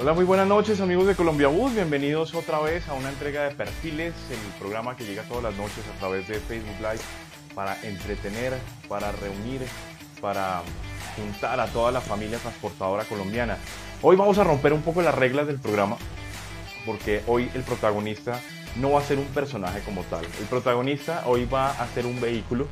Hola, muy buenas noches amigos de Colombia Bus, bienvenidos otra vez a una entrega de perfiles, el programa que llega todas las noches a través de Facebook Live para entretener, para reunir, para juntar a toda la familia transportadora colombiana. Hoy vamos a romper un poco las reglas del programa porque hoy el protagonista no va a ser un personaje como tal. El protagonista hoy va a ser un vehículo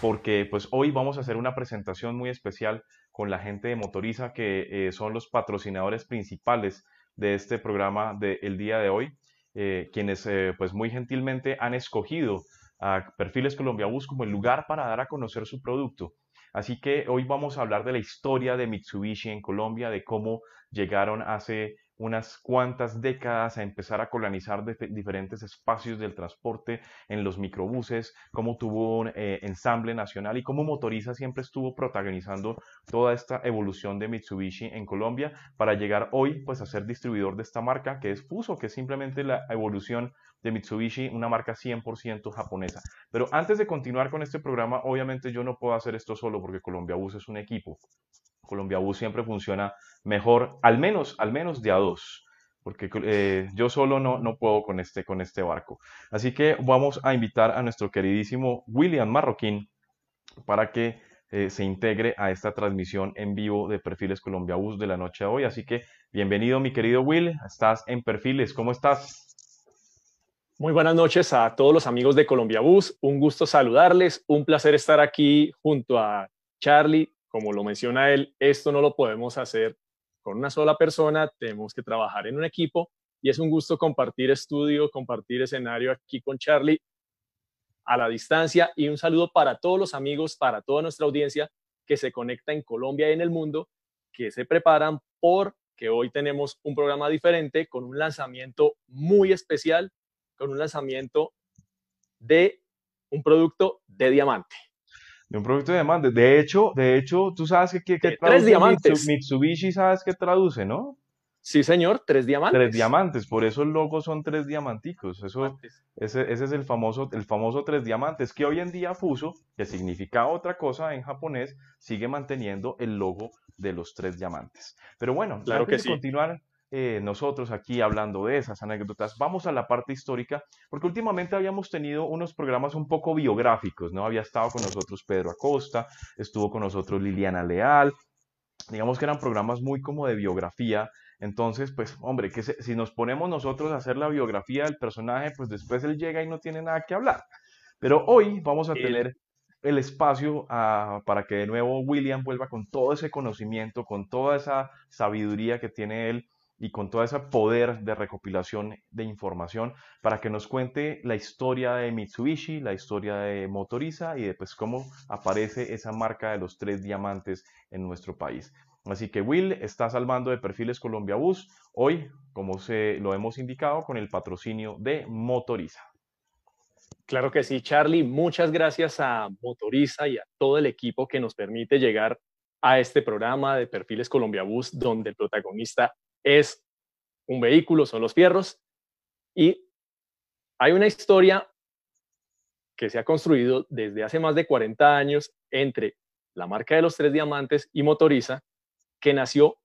porque pues hoy vamos a hacer una presentación muy especial con la gente de Motoriza que eh, son los patrocinadores principales de este programa del día de hoy, eh, quienes eh, pues muy gentilmente han escogido a Perfiles Colombia Bus como el lugar para dar a conocer su producto. Así que hoy vamos a hablar de la historia de Mitsubishi en Colombia, de cómo llegaron hace unas cuantas décadas a empezar a colonizar diferentes espacios del transporte en los microbuses, cómo tuvo un eh, ensamble nacional y cómo Motoriza siempre estuvo protagonizando toda esta evolución de Mitsubishi en Colombia para llegar hoy pues a ser distribuidor de esta marca que es Fuso, que simplemente la evolución de Mitsubishi, una marca 100% japonesa. Pero antes de continuar con este programa, obviamente yo no puedo hacer esto solo porque Colombia Bus es un equipo. Colombia Bus siempre funciona mejor, al menos, al menos de a dos, porque eh, yo solo no, no puedo con este, con este barco. Así que vamos a invitar a nuestro queridísimo William Marroquín para que eh, se integre a esta transmisión en vivo de Perfiles Colombia Bus de la noche de hoy. Así que bienvenido, mi querido Will, estás en Perfiles, ¿cómo estás? Muy buenas noches a todos los amigos de Colombia Bus. Un gusto saludarles. Un placer estar aquí junto a Charlie como lo menciona él, esto no lo podemos hacer con una sola persona, tenemos que trabajar en un equipo y es un gusto compartir estudio, compartir escenario aquí con Charlie a la distancia y un saludo para todos los amigos, para toda nuestra audiencia que se conecta en Colombia y en el mundo, que se preparan porque hoy tenemos un programa diferente con un lanzamiento muy especial, con un lanzamiento de un producto de diamante de un producto de diamantes. De hecho, de hecho, tú sabes que, que, tres diamantes. Mitsubishi, sabes que traduce, ¿no? Sí, señor, tres diamantes. Tres diamantes, por eso el logo son tres diamanticos. Eso, ese, ese, es el famoso, el famoso tres diamantes, que hoy en día Fuso, que significa otra cosa en japonés, sigue manteniendo el logo de los tres diamantes. Pero bueno, claro que sí. continuar eh, nosotros aquí hablando de esas anécdotas, vamos a la parte histórica, porque últimamente habíamos tenido unos programas un poco biográficos, ¿no? Había estado con nosotros Pedro Acosta, estuvo con nosotros Liliana Leal, digamos que eran programas muy como de biografía, entonces, pues, hombre, que si nos ponemos nosotros a hacer la biografía del personaje, pues después él llega y no tiene nada que hablar. Pero hoy vamos a tener el espacio ah, para que de nuevo William vuelva con todo ese conocimiento, con toda esa sabiduría que tiene él y con todo ese poder de recopilación de información para que nos cuente la historia de Mitsubishi, la historia de Motoriza y de pues, cómo aparece esa marca de los tres diamantes en nuestro país. Así que Will está salvando de perfiles Colombia Bus hoy, como se lo hemos indicado, con el patrocinio de Motoriza. Claro que sí, Charlie. Muchas gracias a Motoriza y a todo el equipo que nos permite llegar a este programa de Perfiles Colombia Bus, donde el protagonista es un vehículo, son los fierros, y hay una historia que se ha construido desde hace más de 40 años entre la marca de los tres diamantes y Motoriza, que nació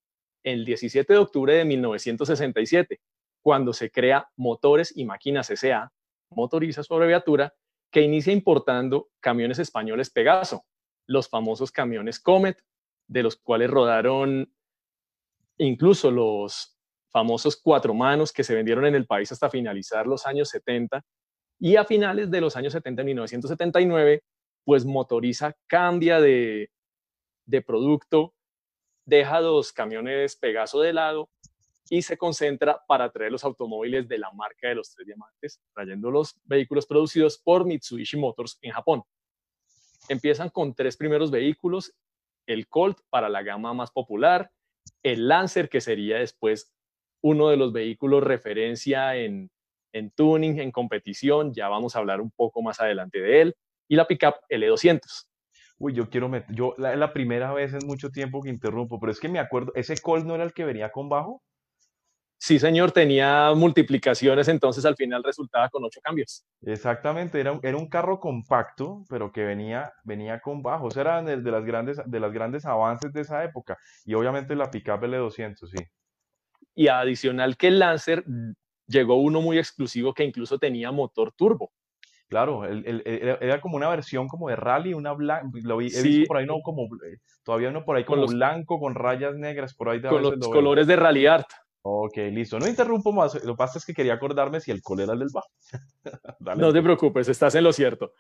el 17 de octubre de 1967, cuando se crea Motores y Máquinas S.A., Motoriza su abreviatura, que inicia importando camiones españoles Pegaso, los famosos camiones Comet, de los cuales rodaron incluso los famosos cuatro manos que se vendieron en el país hasta finalizar los años 70 y a finales de los años 70, 1979, pues Motoriza cambia de, de producto, deja dos camiones Pegaso de lado y se concentra para traer los automóviles de la marca de los tres diamantes, trayendo los vehículos producidos por Mitsubishi Motors en Japón. Empiezan con tres primeros vehículos, el Colt para la gama más popular, el Lancer, que sería después uno de los vehículos referencia en, tuning, en competición, ya vamos a hablar un poco más adelante de él, y la pickup L200. Uy, yo quiero meter, yo la, la primera vez en mucho tiempo que interrumpo, pero es que me acuerdo, ese Colt no era el que venía con bajo. Sí, señor, tenía multiplicaciones, entonces al final resultaba con ocho cambios. Exactamente, era, era un carro compacto, pero que venía, venía con bajos. Era de, de, las grandes, de las grandes avances de esa época. Y obviamente la pickup L200, sí. y adicional que el Lancer llegó uno muy exclusivo que incluso tenía motor turbo. Claro, era como una versión como de rally, una blanca, lo vi, he visto por ahí no como, eh, todavía uno por ahí como los, blanco con rayas negras, por ahí Con los colores de Rally Art. Ok, listo. No interrumpo más. Lo que pasa es que quería acordarme si el color era el del bajo. no te preocupes, estás en lo cierto.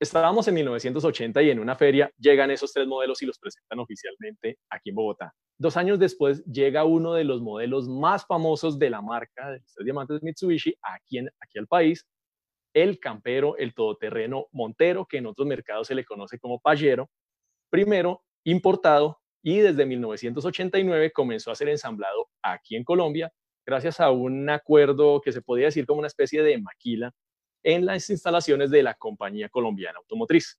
Estábamos en 1980 y en una feria llegan esos tres modelos y los presentan oficialmente aquí en Bogotá. Dos años después llega uno de los modelos más famosos de la marca de los diamantes Mitsubishi aquí, en, aquí al país, el campero, el todoterreno Montero, que en otros mercados se le conoce como Pajero, primero importado y desde 1989 comenzó a ser ensamblado aquí en Colombia gracias a un acuerdo que se podía decir como una especie de maquila en las instalaciones de la compañía colombiana automotriz.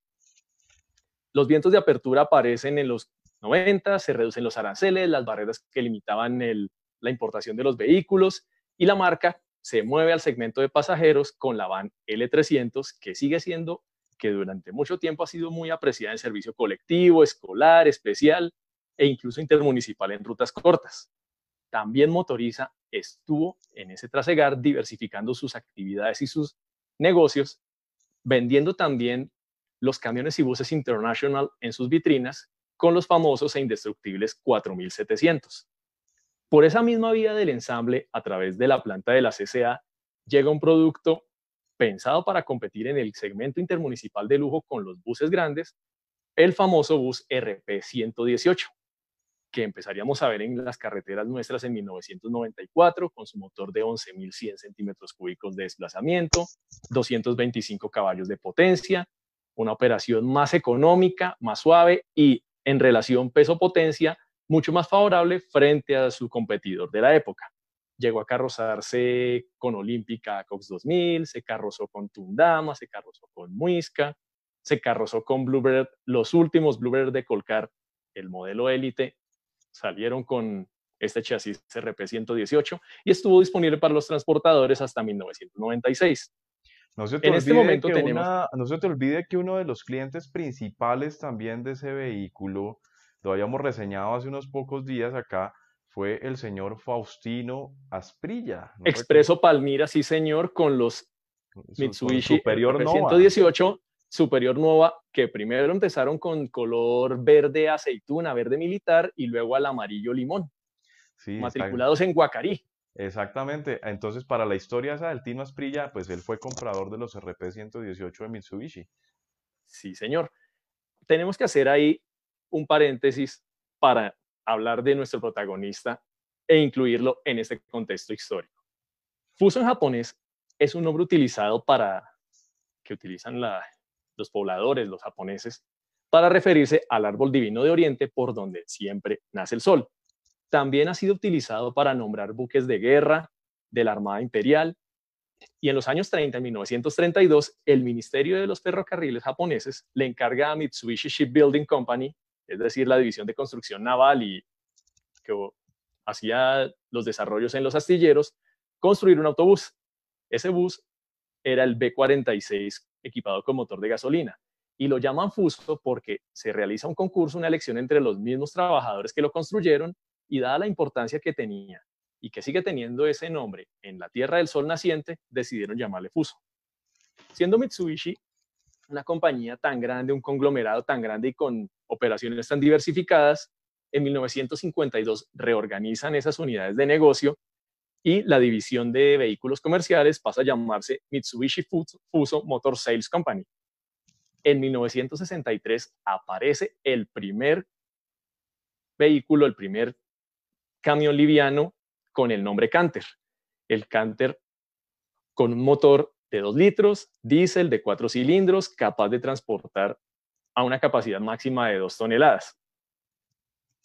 Los vientos de apertura aparecen en los 90, se reducen los aranceles, las barreras que limitaban la importación de los vehículos y la marca se mueve al segmento de pasajeros con la van L300, que sigue siendo, que durante mucho tiempo ha sido muy apreciada en servicio colectivo, escolar, especial e incluso intermunicipal en rutas cortas. También Motoriza estuvo en ese trasegar diversificando sus actividades y sus negocios, vendiendo también los camiones y buses International en sus vitrinas con los famosos e indestructibles 4700. Por esa misma vía del ensamble, a través de la planta de la CCA, llega un producto pensado para competir en el segmento intermunicipal de lujo con los buses grandes, el famoso bus RP118, que empezaríamos a ver en las carreteras nuestras en 1994, con su motor de 11.100 centímetros cúbicos de desplazamiento, 225 caballos de potencia, una operación más económica, más suave y en relación peso-potencia mucho más favorable frente a su competidor de la época. Llegó a carrozarse con Olímpica Cox 2000, se carrozó con Tundama, se carrozó con Muisca, se carrozó con Bluebird, los últimos Bluebird de Colcar, el modelo Elite, salieron con este chasis RP118 y estuvo disponible para los transportadores hasta 1996. No se, te en este momento tenemos... no se te olvide que uno de los clientes principales también de ese vehículo lo habíamos reseñado hace unos pocos días acá, fue el señor Faustino Asprilla. Expreso Palmira, sí señor, con los Mitsubishi Superior 118 Superior Nova, que primero empezaron con color verde aceituna, verde militar, y luego al amarillo limón, matriculados en Guacarí. Exactamente. Entonces, para la historia esa del Tino Asprilla, pues él fue comprador de los RP 118 de Mitsubishi. Sí, señor. Tenemos que hacer ahí un paréntesis para hablar de nuestro protagonista e incluirlo en este contexto histórico. Fuso en japonés es un nombre utilizado para que utilizan los pobladores, los japoneses, para referirse al árbol divino de Oriente por donde siempre nace el sol. También ha sido utilizado para nombrar buques de guerra de la Armada Imperial y en los años 30, en 1932, el Ministerio de los Ferrocarriles japoneses le encarga a Mitsubishi Shipbuilding Company es decir, la división de construcción naval y que hacía los desarrollos en los astilleros, construir un autobús. Ese bus era el B46 equipado con motor de gasolina y lo llaman Fuso porque se realiza un concurso, una elección entre los mismos trabajadores que lo construyeron y dada la importancia que tenía y que sigue teniendo ese nombre en la Tierra del Sol naciente, decidieron llamarle Fuso. Siendo Mitsubishi una compañía tan grande, un conglomerado tan grande y con operaciones tan diversificadas, en 1952 reorganizan esas unidades de negocio y la división de vehículos comerciales pasa a llamarse Mitsubishi Fuso Motor Sales Company. En 1963 aparece el primer vehículo, el primer camión liviano con el nombre Canter. El Canter con un motor de 2 litros, diésel de 4 cilindros, capaz de transportar a una capacidad máxima de 2 toneladas.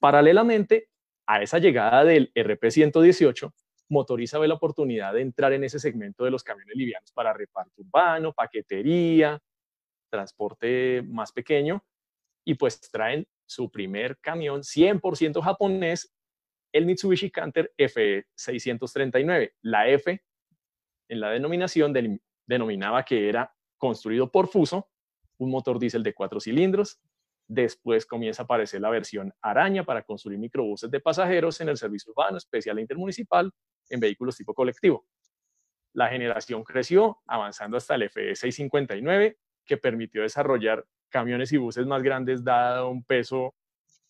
Paralelamente a esa llegada del RP-118, Motoriza ve la oportunidad de entrar en ese segmento de los camiones livianos para reparto urbano, paquetería, transporte más pequeño, y pues traen su primer camión 100% japonés, el Mitsubishi Canter F639. La F en la denominación denominaba que era construido por Fuso, un motor diésel de cuatro cilindros, Después comienza a aparecer la versión Araña para construir microbuses de pasajeros en el servicio urbano especial e intermunicipal en vehículos tipo colectivo. La generación creció, avanzando hasta el FE 659, que permitió desarrollar camiones y buses más grandes, dado un peso,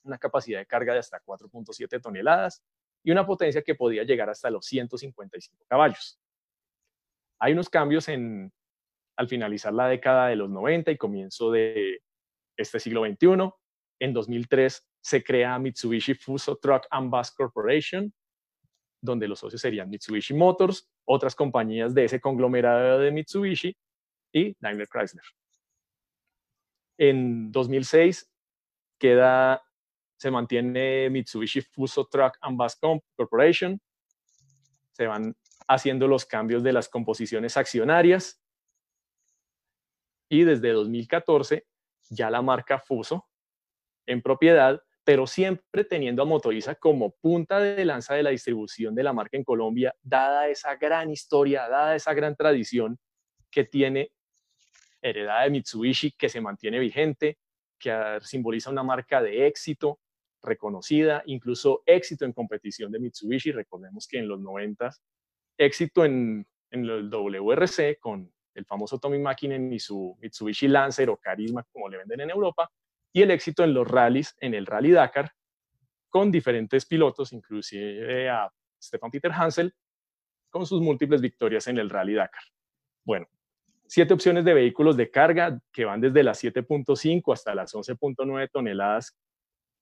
una capacidad de carga de hasta 4.7 toneladas y una potencia que podía llegar hasta los 155 caballos. Hay unos cambios en, al finalizar la década de los 90 y comienzo de este siglo XXI. En 2003 se crea Mitsubishi Fuso Truck and Bus Corporation, donde los socios serían Mitsubishi Motors, otras compañías de ese conglomerado de Mitsubishi y Daimler Chrysler. En 2006 queda, se mantiene Mitsubishi Fuso Truck and Bus Corporation. Se van haciendo los cambios de las composiciones accionarias. Y desde 2014 ya la marca Fuso en propiedad pero siempre teniendo a Motoriza como punta de lanza de la distribución de la marca en Colombia, dada esa gran historia, dada esa gran tradición que tiene heredada de Mitsubishi, que se mantiene vigente, que simboliza una marca de éxito reconocida, incluso éxito en competición de Mitsubishi. Recordemos que en los 90 éxito en, en el WRC con el famoso Tommy Mäkinen y su Mitsubishi Lancer o Carisma, como le venden en Europa, y el éxito en los rallies, en el Rally Dakar, con diferentes pilotos, inclusive a Stefan Peter Hansel, con sus múltiples victorias en el Rally Dakar. Bueno, siete opciones de vehículos de carga que van desde las 7.5 hasta las 11.9 toneladas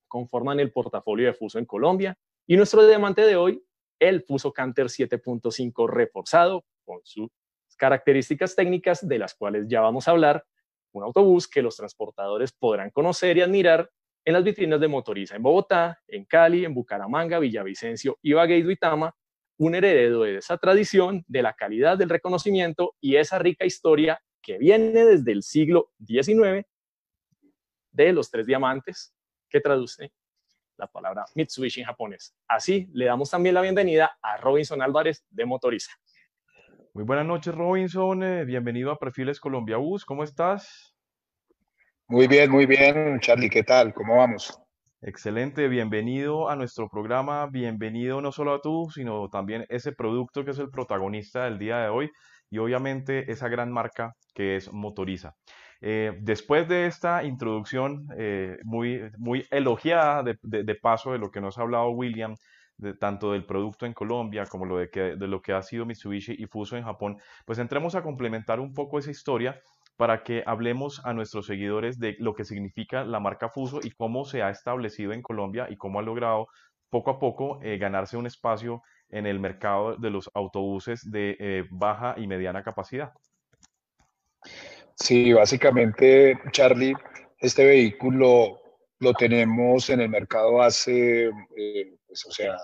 conforman el portafolio de Fuso en Colombia. Y nuestro diamante de hoy, el Fuso Canter 7.5 reforzado con sus características técnicas de las cuales ya vamos a hablar, un autobús que los transportadores podrán conocer y admirar en las vitrinas de Motoriza en Bogotá, en Cali, en Bucaramanga, Villavicencio, Ibagué y Duitama, un heredero de esa tradición, de la calidad del reconocimiento y esa rica historia que viene desde el siglo XIX de los tres diamantes, que traduce la palabra Mitsubishi en japonés. Así le damos también la bienvenida a Robinson Álvarez de Motoriza. Muy buenas noches, Robinson. Eh, bienvenido a Perfiles Colombia Bus. ¿Cómo estás? Muy bien, muy bien, Charlie. ¿Qué tal? ¿Cómo vamos? Excelente, bienvenido a nuestro programa. Bienvenido no solo a tú, sino también ese producto que es el protagonista del día de hoy y obviamente esa gran marca que es Motoriza. Eh, después de esta introducción eh, muy, muy elogiada de, de, paso de lo que nos ha hablado William tanto del producto en Colombia como lo de, que, de lo que ha sido Mitsubishi y Fuso en Japón, pues entremos a complementar un poco esa historia para que hablemos a nuestros seguidores de lo que significa la marca Fuso y cómo se ha establecido en Colombia y cómo ha logrado poco a poco eh, ganarse un espacio en el mercado de los autobuses de eh, baja y mediana capacidad. Sí, básicamente, Charlie, este vehículo lo tenemos en el mercado hace, eh, pues, o sea,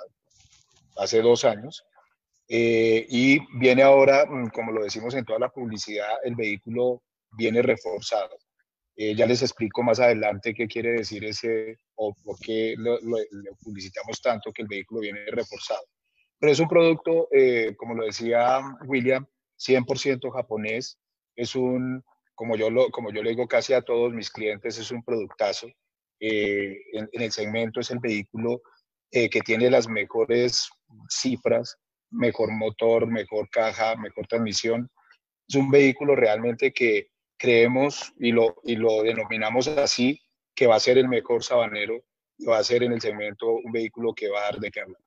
hace dos años. Eh, y viene ahora, mm, como lo decimos en toda la publicidad, el vehículo viene reforzado. Eh, ya les explico más adelante qué quiere decir ese o por qué lo, publicitamos tanto que el vehículo viene reforzado. Pero es un producto, como lo decía William, 100% japonés. Es un, como yo, lo, como yo le digo casi a todos mis clientes, es un productazo. Eh, en, el segmento es el vehículo eh, que tiene las mejores cifras, mejor motor, mejor caja, mejor transmisión. Es un vehículo realmente que creemos y lo, y lo denominamos así, que va a ser el mejor sabanero y va a ser en el segmento un vehículo que va a dar de qué hablar.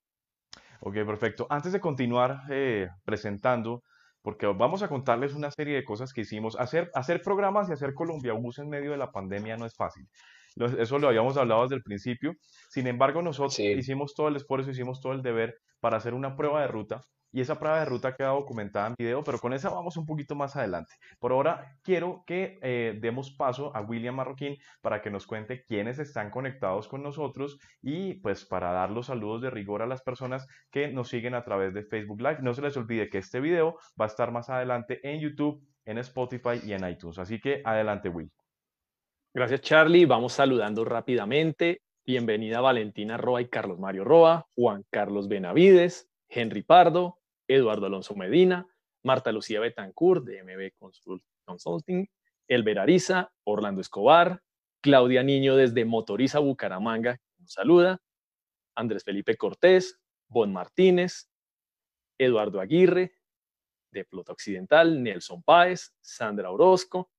Ok, perfecto. Antes de continuar eh, presentando, porque vamos a contarles una serie de cosas que hicimos. Hacer, hacer programas y hacer Colombia Bus en medio de la pandemia no es fácil. Eso lo habíamos hablado desde el principio. Sin embargo, nosotros hicimos todo el esfuerzo, hicimos todo el deber para hacer una prueba de ruta y esa prueba de ruta queda documentada en video, pero con esa vamos un poquito más adelante. Por ahora quiero que eh, demos paso a William Marroquín para que nos cuente quiénes están conectados con nosotros y pues para dar los saludos de rigor a las personas que nos siguen a través de Facebook Live. No se les olvide que este video va a estar más adelante en YouTube, en Spotify y en iTunes. Así que adelante, Will. Gracias, Charlie. Vamos saludando rápidamente. Bienvenida Valentina Roa y Carlos Mario Roa, Juan Carlos Benavides, Henry Pardo, Eduardo Alonso Medina, Marta Lucía Betancourt de MB Consulting, Elber Ariza, Orlando Escobar, Claudia Niño desde Motoriza Bucaramanga, nos saluda, Andrés Felipe Cortés, Bon Martínez, Eduardo Aguirre, de Flota Occidental, Nelson Páez, Sandra Orozco,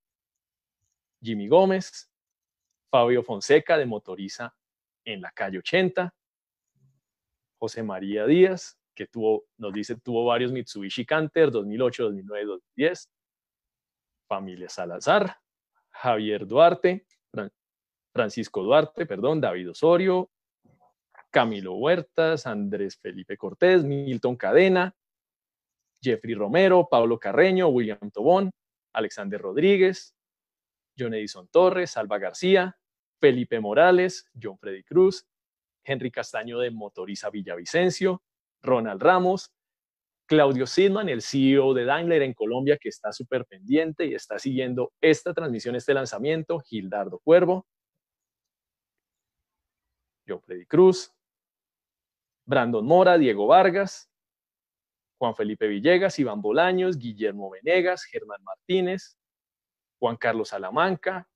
Jimmy Gómez, Fabio Fonseca de Motoriza en la calle 80, José María Díaz, que tuvo, nos dice, tuvo varios Mitsubishi Canter 2008, 2009, 2010, Familia Salazar, Javier Duarte, Francisco Duarte, perdón, David Osorio, Camilo Huertas, Andrés Felipe Cortés, Milton Cadena, Jeffrey Romero, Pablo Carreño, William Tobón, Alexander Rodríguez, John Edison Torres, Salva García, Felipe Morales, John Freddy Cruz, Henry Castaño de Motoriza Villavicencio, Ronald Ramos, Claudio Sidman, el CEO de Daimler en Colombia, que está súper pendiente y está siguiendo esta transmisión, este lanzamiento, Gildardo Cuervo, John Freddy Cruz, Brandon Mora, Diego Vargas, Juan Felipe Villegas, Iván Bolaños, Guillermo Venegas, Germán Martínez, Juan Carlos Salamanca,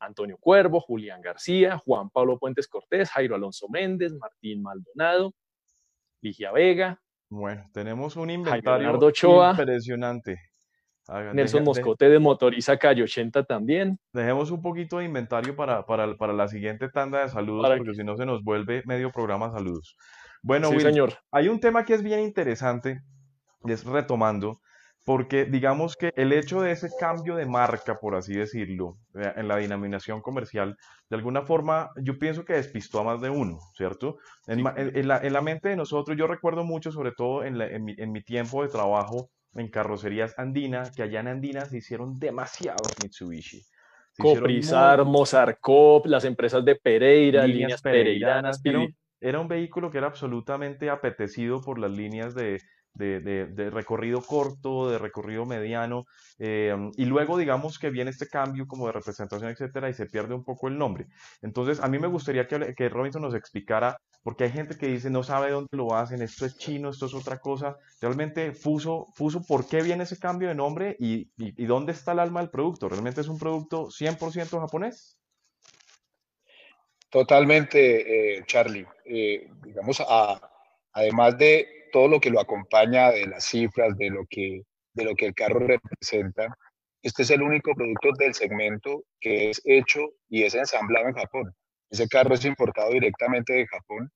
Antonio Cuervo, Julián García, Juan Pablo Puentes Cortés, Jairo Alonso Méndez, Martín Maldonado, Ligia Vega. Bueno, tenemos un inventario impresionante. Nelson Moscote de Motoriza Calle 80 también. Dejemos un poquito de inventario para, para, para la siguiente tanda de saludos, porque si no se nos vuelve medio programa saludos. Bueno, señor. hay un tema que es bien interesante, y es retomando, porque digamos que el hecho de ese cambio de marca, por así decirlo, eh, en la denominación comercial, de alguna forma yo pienso que despistó a más de uno, ¿cierto? En, la, mente de nosotros, yo recuerdo mucho, sobre todo en, mi, tiempo de trabajo en carrocerías Andina, que allá en Andina se hicieron demasiados Mitsubishi. Coprizar, Mozarcop, las empresas de Pereira, líneas, pereiranas, era un vehículo que era absolutamente apetecido por las líneas de, de, recorrido corto, de recorrido mediano, eh, y luego digamos que viene este cambio como de representación, etcétera, y se pierde un poco el nombre. Entonces, a mí me gustaría que, que Robinson nos explicara, porque hay gente que dice no sabe dónde lo hacen, esto es chino, esto es otra cosa. Realmente, Fuso, Fuso ¿por qué viene ese cambio de nombre y, y, dónde está el alma del producto? ¿Realmente es un producto 100% japonés? Totalmente, eh, Charlie. Eh, digamos, además de todo lo que lo acompaña, de las cifras, de lo, que, de lo que el carro representa, este es el único producto del segmento que es hecho y es ensamblado en Japón. Ese carro es importado directamente de Japón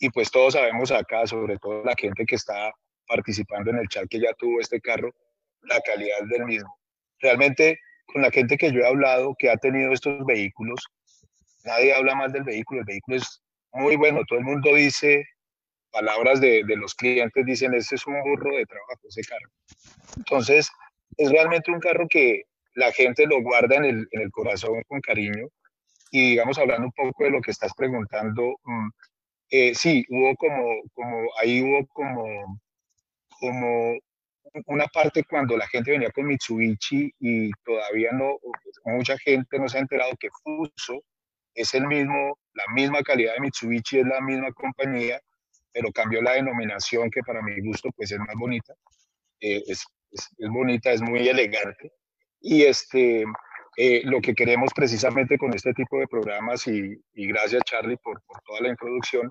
y pues todos sabemos acá, sobre todo la gente que está participando en el chat que ya tuvo este carro, la calidad del mismo. Realmente con la gente que yo he hablado que ha tenido estos vehículos, nadie habla más del vehículo, el vehículo es muy bueno, todo el mundo dice, palabras de, los clientes dicen, este es un burro de trabajo, ese carro. Entonces, es realmente un carro que la gente lo guarda en el, en el corazón con cariño. Y digamos, hablando un poco de lo que estás preguntando, mm, eh, sí, hubo como, como, ahí hubo como, como una parte cuando la gente venía con Mitsubishi y todavía no, mucha gente no se ha enterado que Fuso es el mismo, la misma calidad de Mitsubishi, es la misma compañía, pero cambió la denominación que para mi gusto pues es más bonita, eh, es, es, bonita, es muy elegante. Y este, eh, lo que queremos precisamente con este tipo de programas, y, gracias Charlie por, por, toda la introducción,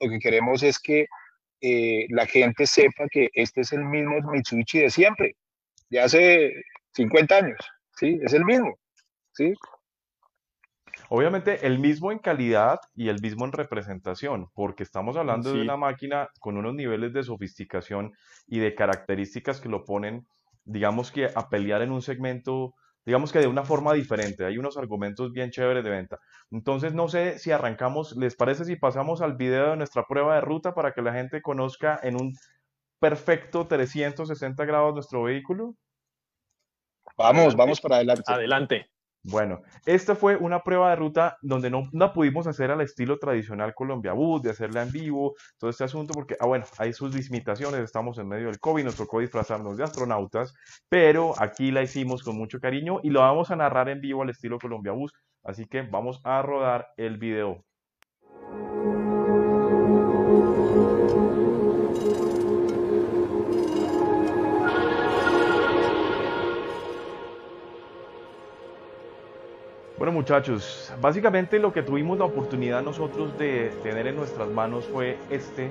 lo que queremos es que eh, la gente sepa que este es el mismo Mitsubishi de siempre, de hace 50 años, ¿sí? Es el mismo, ¿sí? Obviamente el mismo en calidad y el mismo en representación, porque estamos hablando de una máquina con unos niveles de sofisticación y de características que lo ponen, digamos que a pelear en un segmento, digamos que de una forma diferente. Hay unos argumentos bien chéveres de venta. Entonces, no sé si arrancamos, ¿les parece si pasamos al video de nuestra prueba de ruta para que la gente conozca en un perfecto 360 grados nuestro vehículo? Vamos, vamos para adelante. Adelante. Bueno, esta fue una prueba de ruta donde no la pudimos hacer al estilo tradicional Colombia Bus, de hacerla en vivo, todo este asunto, porque, ah, bueno, hay sus limitaciones, estamos en medio del COVID, nos tocó disfrazarnos de astronautas, pero aquí la hicimos con mucho cariño y lo vamos a narrar en vivo al estilo Colombia Bus, así que vamos a rodar el video. Bueno, muchachos, básicamente lo que tuvimos la oportunidad nosotros de tener en nuestras manos fue este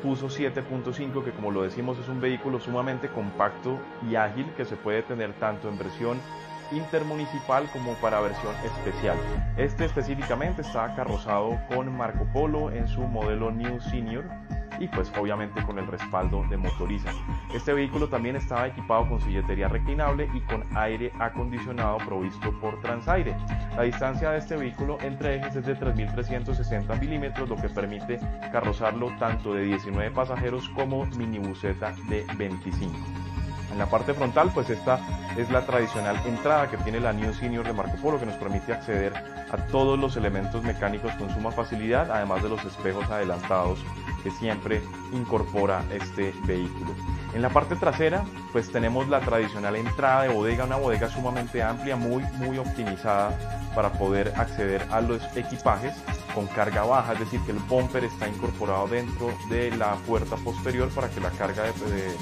Fuso 7.5 que como lo decimos es un vehículo sumamente compacto y ágil que se puede tener tanto en versión intermunicipal como para versión especial. Este específicamente está carrozado con Marco Polo en su modelo New Senior y pues obviamente con el respaldo de motoriza. Este vehículo también estaba equipado con silletería reclinable y con aire acondicionado provisto por Transaire. La distancia de este vehículo entre ejes es de 3.360 milímetros, lo que permite carrozarlo tanto de 19 pasajeros como minibuseta de 25. En la parte frontal, pues esta es la tradicional entrada que tiene la New Senior de Marco Polo que nos permite acceder a todos los elementos mecánicos con suma facilidad, además de los espejos adelantados que siempre incorpora este vehículo. En la parte trasera, pues tenemos la tradicional entrada de bodega, una bodega sumamente amplia, muy, muy optimizada para poder acceder a los equipajes con carga baja, es decir, que el bumper está incorporado dentro de la puerta posterior para que la carga de, de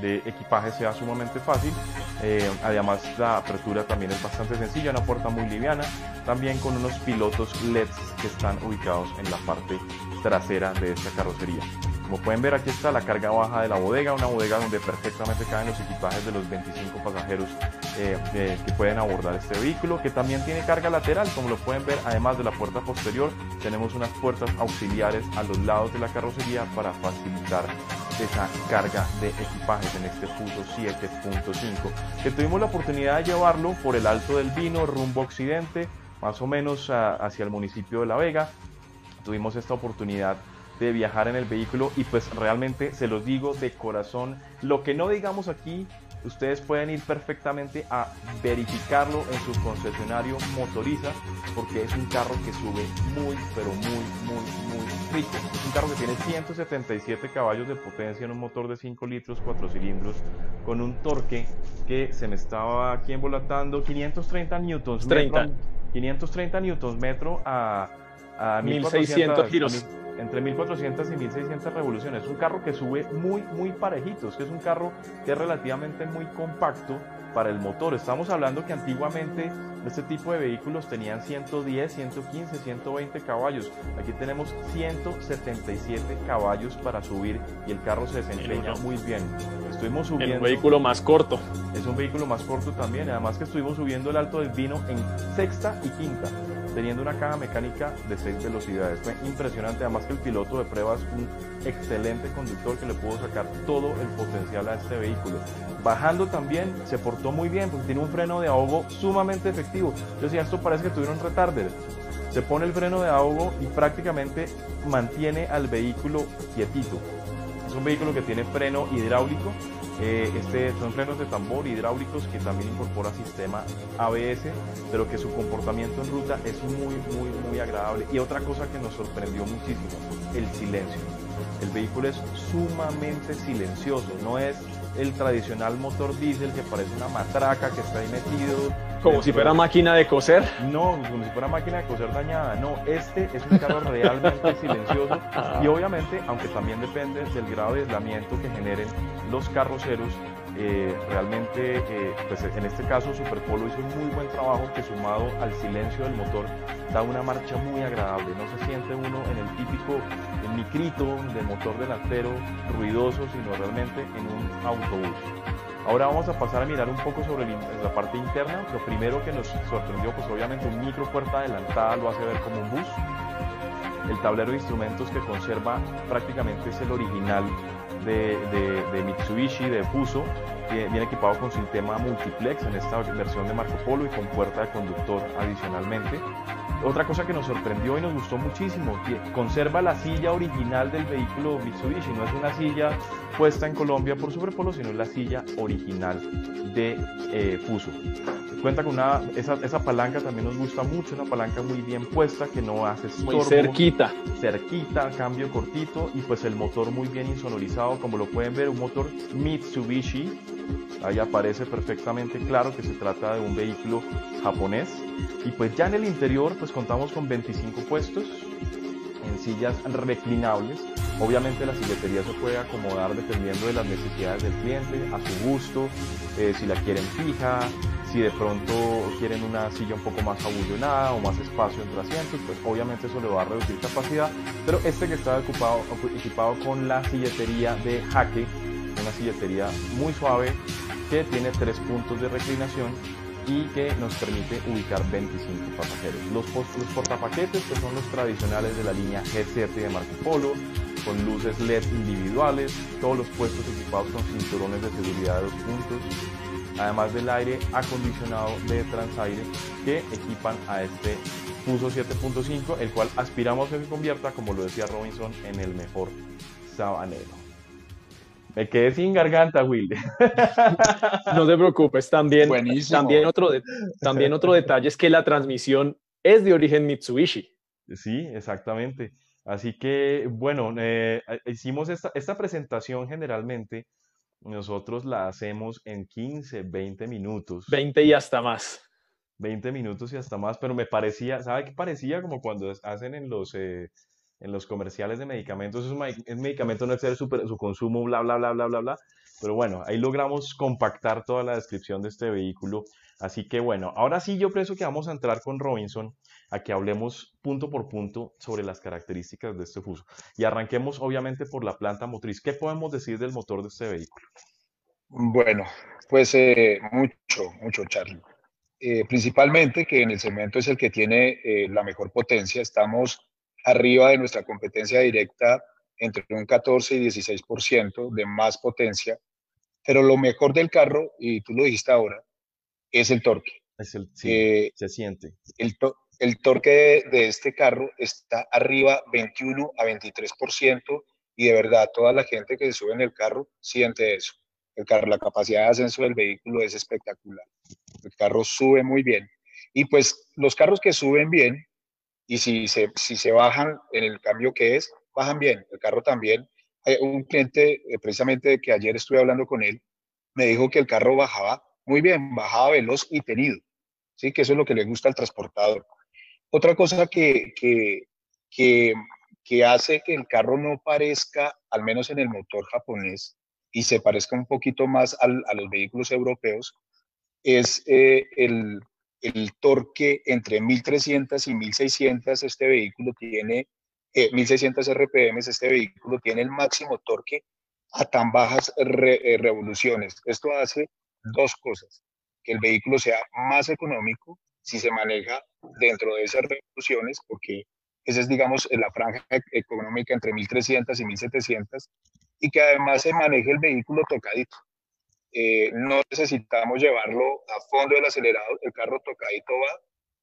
de equipaje sea sumamente fácil. Eh, además la apertura también es bastante sencilla, una puerta muy liviana, también con unos pilotos LEDs que están ubicados en la parte trasera de esta carrocería. Como pueden ver aquí está la carga baja de la bodega, una bodega donde perfectamente caben los equipajes de los 25 pasajeros eh, que pueden abordar este vehículo, que también tiene carga lateral, como lo pueden ver, además de la puerta posterior, tenemos unas puertas auxiliares a los lados de la carrocería para facilitar esa carga de equipajes en este Fuso 7.5, que tuvimos la oportunidad de llevarlo por el Alto del Vino, rumbo occidente, más o menos hacia el municipio de La Vega. Tuvimos esta oportunidad de viajar en el vehículo y pues realmente se los digo de corazón, lo que no digamos aquí, ustedes pueden ir perfectamente a verificarlo en su concesionario motoriza porque es un carro que sube muy pero muy muy muy rico. Es un carro que tiene 177 caballos de potencia en un motor de 5 litros, 4 cilindros con un torque que se me estaba aquí embolatando 530 newtons 30. 530 newtons metro a, a 1600 giros entre 1400 y 1600 revoluciones. Es un carro que sube muy, muy parejito. Es que es un carro que es relativamente muy compacto para el motor. Estamos hablando que antiguamente este tipo de vehículos tenían 110, 115, 120 caballos. Aquí tenemos 177 caballos para subir y el carro se desempeña muy bien. Estuvimos subiendo. Es un vehículo más corto. Es un vehículo más corto también. Además que estuvimos subiendo el alto del vino en sexta y quinta teniendo una caja mecánica de 6 velocidades. Fue impresionante, además que el piloto de pruebas, un excelente conductor que le pudo sacar todo el potencial a este vehículo. Bajando también se portó muy bien porque tiene un freno de ahogo sumamente efectivo. Yo decía, esto parece que tuviera un retarder. Se pone el freno de ahogo y prácticamente mantiene al vehículo quietito. Es un vehículo que tiene freno hidráulico eh, este, son frenos de tambor hidráulicos que también incorpora sistema ABS, pero que su comportamiento en ruta es muy, muy, muy agradable. Y otra cosa que nos sorprendió muchísimo, el silencio. El vehículo es sumamente silencioso, no es el tradicional motor diésel que parece una matraca que está ahí metido. Como si fuera máquina de coser. No, como si fuera máquina de coser dañada. No, este es un carro realmente silencioso y obviamente, aunque también depende del grado de aislamiento que generen los carroceros, eh, realmente, eh, pues en este caso Superpolo hizo un muy buen trabajo que sumado al silencio del motor da una marcha muy agradable. No se siente uno en el típico micrito de motor delantero ruidoso, sino realmente en un autobús. Ahora vamos a pasar a mirar un poco sobre la parte interna. Lo primero que nos sorprendió, pues obviamente un micro puerta adelantada lo hace ver como un bus. El tablero de instrumentos que conserva prácticamente es el original de, Mitsubishi, de Fuso, viene equipado con sistema multiplex en esta versión de Marco Polo y con puerta de conductor adicionalmente. Otra cosa que nos sorprendió y nos gustó muchísimo, que conserva la silla original del vehículo Mitsubishi, no es una silla puesta en Colombia por Superpolo, sino es la silla original de eh, Fuso. Cuenta con una, esa, esa, palanca también nos gusta mucho, una palanca muy bien puesta que no hace estorbo. Muy cerquita. Cerquita, cambio cortito y pues el motor muy bien insonorizado, como lo pueden ver, un motor Mitsubishi. Ahí aparece perfectamente claro que se trata de un vehículo japonés. Y pues ya en el interior pues contamos con 25 puestos en sillas reclinables. Obviamente la silletería se puede acomodar dependiendo de las necesidades del cliente, a su gusto, eh, si la quieren fija, si de pronto quieren una silla un poco más abullonada o más espacio entre asientos, pues obviamente eso le va a reducir capacidad. Pero este que está equipado, equipado con la silletería de jaque, una silletería muy suave que tiene tres puntos de reclinación y que nos permite ubicar 25 pasajeros. Los, los portapaquetes que son los tradicionales de la línea G7 de Marco Polo, con luces LED individuales, todos los puestos equipados con cinturones de seguridad de dos puntos, además del aire acondicionado de Transaire que equipan a este Fuso 7.5, el cual aspiramos que se convierta, como lo decía Robinson, en el mejor sabanero. Me quedé sin garganta, Will. No te preocupes, también, también, otro, también otro detalle es que la transmisión es de origen Mitsubishi. Sí, exactamente. Así que, bueno, eh, hicimos esta, esta presentación generalmente, nosotros la hacemos en 15, 20 minutos. 20 y hasta más. 20 minutos y hasta más, pero me parecía, ¿sabe qué parecía? Como cuando hacen en los, eh, en los comerciales de medicamentos, es medicamento no excede su, su consumo, bla, bla, bla, bla, bla, bla. Pero bueno, ahí logramos compactar toda la descripción de este vehículo. Así que bueno, ahora sí yo pienso que vamos a entrar con Robinson a que hablemos punto por punto sobre las características de este fuso. Y arranquemos obviamente por la planta motriz. ¿Qué podemos decir del motor de este vehículo? Bueno, pues eh, mucho, mucho, Charlie. Eh, principalmente que en el cemento es el que tiene eh, la mejor potencia. Estamos arriba de nuestra competencia directa entre un 14 y 16% de más potencia. Pero lo mejor del carro, y tú lo dijiste ahora, es el torque. Es el, sí, eh, se siente. El, el torque de, este carro está arriba 21 a 23% y de verdad toda la gente que se sube en el carro siente eso. El carro, la capacidad de ascenso del vehículo es espectacular. El carro sube muy bien. Y pues los carros que suben bien y si se, si se bajan en el cambio que es, bajan bien. El carro también. Hay un cliente, eh, precisamente que ayer estuve hablando con él, me dijo que el carro bajaba muy bien, bajaba veloz y tenido. ¿sí? Que eso es lo que le gusta al transportador. Otra cosa que, que, que, que hace que el carro no parezca, al menos en el motor japonés, y se parezca un poquito más al, a los vehículos europeos, es eh, el, el torque entre 1300 y 1600 este vehículo tiene, 1600 eh, RPM este vehículo tiene el máximo torque a tan bajas eh, revoluciones. Esto hace dos cosas, que el vehículo sea más económico si se maneja dentro de esas revoluciones, porque esa es, digamos, la franja e-, económica entre 1300 y 1700, y que además se maneje el vehículo tocadito. Eh, no necesitamos llevarlo a fondo del acelerador, el carro tocadito va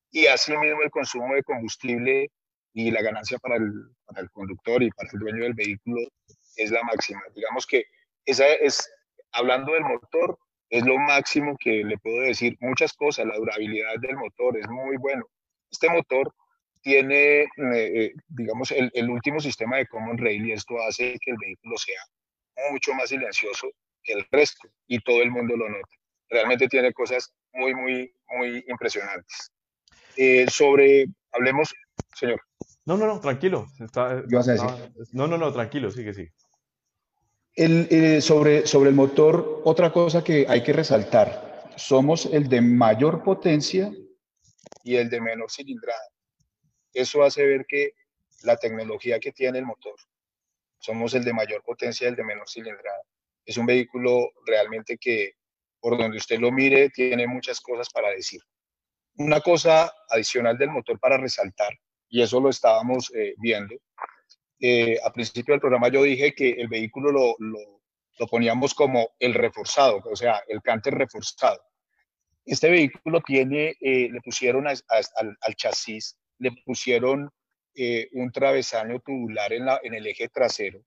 y así mismo el consumo de combustible y la ganancia para el, para el conductor y para el dueño del vehículo es la máxima. Digamos que esa es, hablando del motor, es lo máximo que le puedo decir. Muchas cosas, la durabilidad del motor es muy bueno. Este motor tiene, eh, eh, digamos, el, el, último sistema de Common Rail y esto hace que el vehículo sea mucho más silencioso que el resto y todo el mundo lo nota. Realmente tiene cosas muy, muy, muy impresionantes. Eh, sobre, hablemos, señor. No, no, no, tranquilo. Está, no, no, no, tranquilo, sigue, sigue. El, eh, sobre, sobre el motor, otra cosa que hay que resaltar, somos el de mayor potencia y el de menor cilindrada. Eso hace ver que la tecnología que tiene el motor, somos el de mayor potencia y el de menor cilindrada es un vehículo realmente que por donde usted lo mire tiene muchas cosas para decir. Una cosa adicional del motor para resaltar, y eso lo estábamos eh, viendo, eh, al principio del programa yo dije que el vehículo lo, lo, poníamos como el reforzado, o sea, el canter reforzado. Este vehículo tiene, eh, le pusieron al, al, chasis, le pusieron un travesaño tubular en, la, en el eje trasero,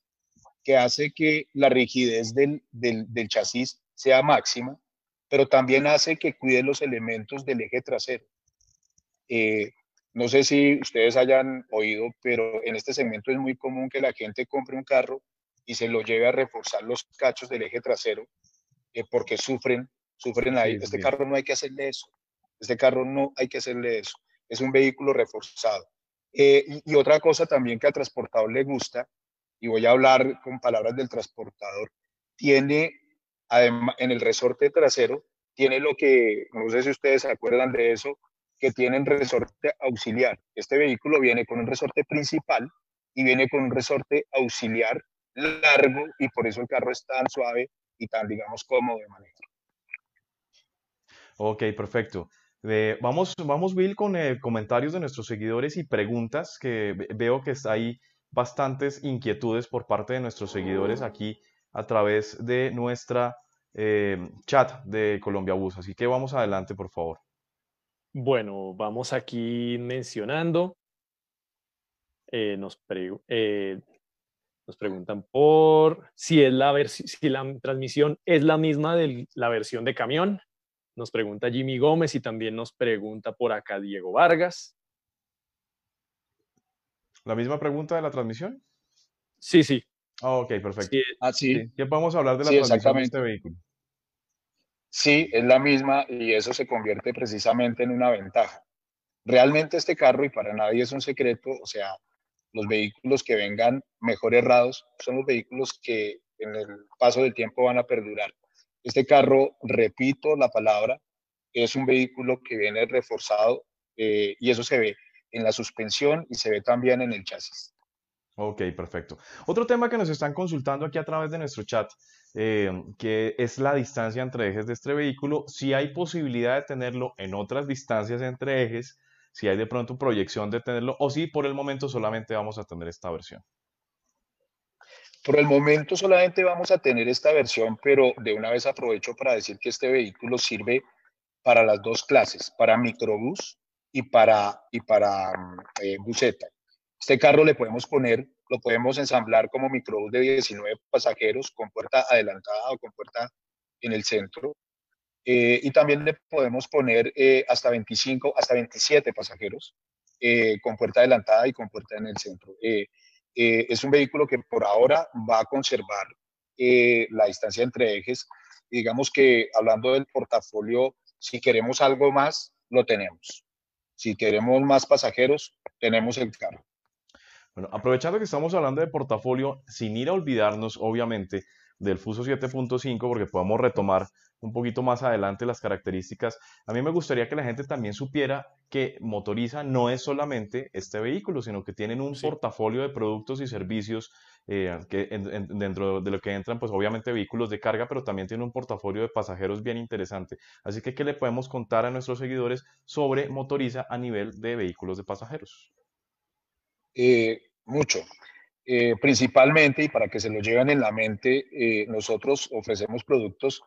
que hace que la rigidez del, del, chasis sea máxima, pero también hace que cuide los elementos del eje trasero. Eh, no sé si ustedes hayan oído, pero en este segmento es muy común que la gente compre un carro y se lo lleve a reforzar los cachos del eje trasero eh, porque sufren, sufren ahí. este carro no hay que hacerle eso. Este carro no hay que hacerle eso. Es un vehículo reforzado. Eh, y, y, otra cosa también que al transportador le gusta y voy a hablar con palabras del transportador, tiene en el resorte trasero, tiene lo que, no sé si ustedes se acuerdan de eso, que tienen resorte auxiliar. Este vehículo viene con un resorte principal y viene con un resorte auxiliar largo y por eso el carro es tan suave y tan, digamos, cómodo de manejar. Ok, perfecto. Eh, vamos, vamos, Bill, con eh, comentarios de nuestros seguidores y preguntas, que veo que hay bastantes inquietudes por parte de nuestros seguidores aquí a través de nuestra eh, chat de Colombia Bus. Así que vamos adelante, por favor. Bueno, vamos aquí mencionando. nos, nos preguntan por si, es si la transmisión es la misma de la versión de camión. Nos pregunta Jimmy Gómez y también nos pregunta por acá Diego Vargas. ¿La misma pregunta de la transmisión? Sí, sí. Ah, ok, perfecto. Ah, sí. ¿Qué podemos hablar de la transmisión de este vehículo? Sí, es la misma y eso se convierte precisamente en una ventaja. Realmente este carro, y para nadie es un secreto, o sea, los vehículos que vengan mejor errados son los vehículos que en el paso del tiempo van a perdurar. Este carro, repito la palabra, es un vehículo que viene reforzado eh, y eso se ve en la suspensión y se ve también en el chasis. Ok, perfecto. Otro tema que nos están consultando aquí a través de nuestro chat, eh, que es la distancia entre ejes de este vehículo, si hay posibilidad de tenerlo en otras distancias entre ejes, si hay de pronto proyección de tenerlo, o si por el momento solamente vamos a tener esta versión. Por el momento solamente vamos a tener esta versión, pero de una vez aprovecho para decir que este vehículo sirve para las dos clases, para microbús y para, y para mm, eh, buseta. Este carro le podemos poner, lo podemos ensamblar como microbús de 19 pasajeros con puerta adelantada o con puerta en el centro. Eh, y también le podemos poner eh, hasta 25, hasta 27 pasajeros con puerta adelantada y con puerta en el centro. Eh, es un vehículo que por ahora va a conservar eh, la distancia entre ejes. Digamos que hablando del portafolio, si queremos algo más, lo tenemos. Si queremos más pasajeros, tenemos el carro. Bueno, aprovechando que estamos hablando de portafolio, sin ir a olvidarnos, obviamente, del Fuso 7.5, porque podemos retomar un poquito más adelante las características, a mí me gustaría que la gente también supiera que Motoriza no es solamente este vehículo, sino que tienen un portafolio de productos y servicios eh, que dentro de lo que entran, pues obviamente vehículos de carga, pero también tiene un portafolio de pasajeros bien interesante. Así que, ¿qué le podemos contar a nuestros seguidores sobre Motoriza a nivel de vehículos de pasajeros? Eh, mucho. Eh, principalmente, y para que se lo lleven en la mente, nosotros ofrecemos productos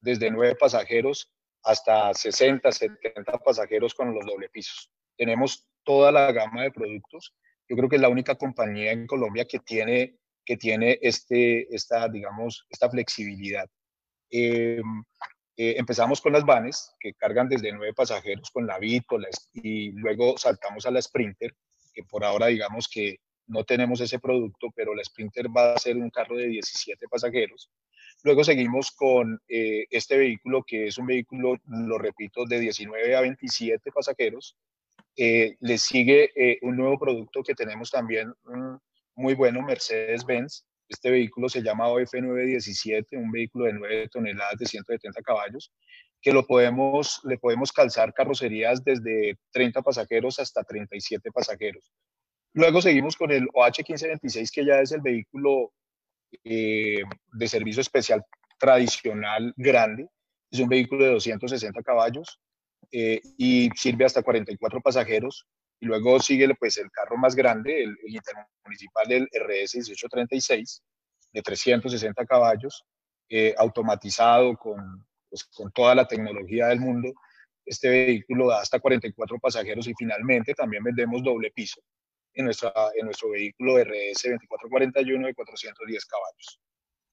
desde nueve pasajeros hasta 60, 70 pasajeros con los doble pisos. Tenemos toda la gama de productos. Yo creo que es la única compañía en Colombia que tiene, que tiene este, esta, digamos, esta flexibilidad. Em, eh, empezamos con las vanes, que cargan desde nueve pasajeros con la Vito, y luego saltamos a la Sprinter, que por ahora digamos que no tenemos ese producto, pero la Sprinter va a ser un carro de 17 pasajeros. Luego seguimos con eh, este vehículo, que es un vehículo, lo repito, de 19 a 27 pasajeros. Eh, le sigue eh, un nuevo producto que tenemos también muy bueno, Mercedes-Benz. Este vehículo se llama OF917, un vehículo de 9 toneladas de 170 caballos, que lo podemos, le podemos calzar carrocerías desde 30 pasajeros hasta 37 pasajeros. Luego seguimos con el OH1526, que ya es el vehículo eh, de servicio especial tradicional grande. Es un vehículo de 260 caballos eh, y sirve hasta 44 pasajeros. Y luego sigue pues, el carro más grande, el, intermunicipal, el RS 1836, de 360 caballos, eh, automatizado con, pues, con toda la tecnología del mundo. Este vehículo da hasta 44 pasajeros y finalmente también vendemos doble piso en, nuestra, en nuestro vehículo RS 2441 de 410 caballos.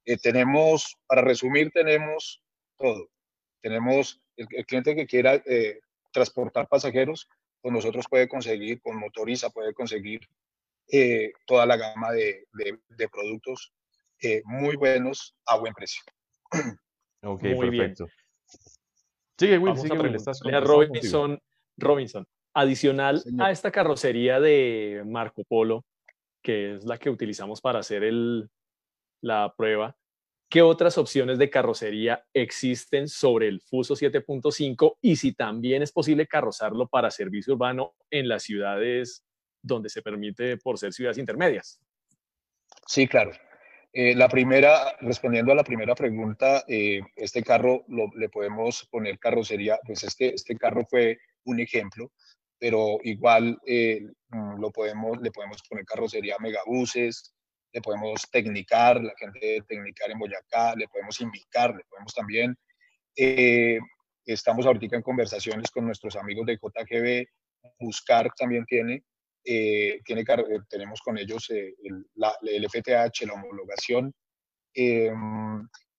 Eh, tenemos, para resumir, tenemos todo. Tenemos el, cliente que quiera eh, transportar pasajeros, con nosotros puede conseguir, con Motoriza puede conseguir eh, toda la gama de, de, productos muy buenos a buen precio. Ok, perfecto. Sigue, Will, sigue, Will. Estás Robinson, Robinson, Adicional a esta carrocería de Marco Polo, que es la que utilizamos para hacer el, la prueba, ¿qué otras opciones de carrocería existen sobre el Fuso 7.5 y si también es posible carrozarlo para servicio urbano en las ciudades donde se permite por ser ciudades intermedias? Sí, claro. Eh, la primera, respondiendo a la primera pregunta, eh, este carro le podemos poner carrocería, pues este, este carro fue un ejemplo, pero igual eh, mm, lo podemos, le podemos poner carrocería megabuses, le podemos tecnicar, la gente de tecnicar en Boyacá, le podemos invitar, le podemos también. estamos ahorita en conversaciones con nuestros amigos de JGB, Buscar también tiene eh, tiene, eh, tenemos con ellos eh, el, el, FTH, la homologación.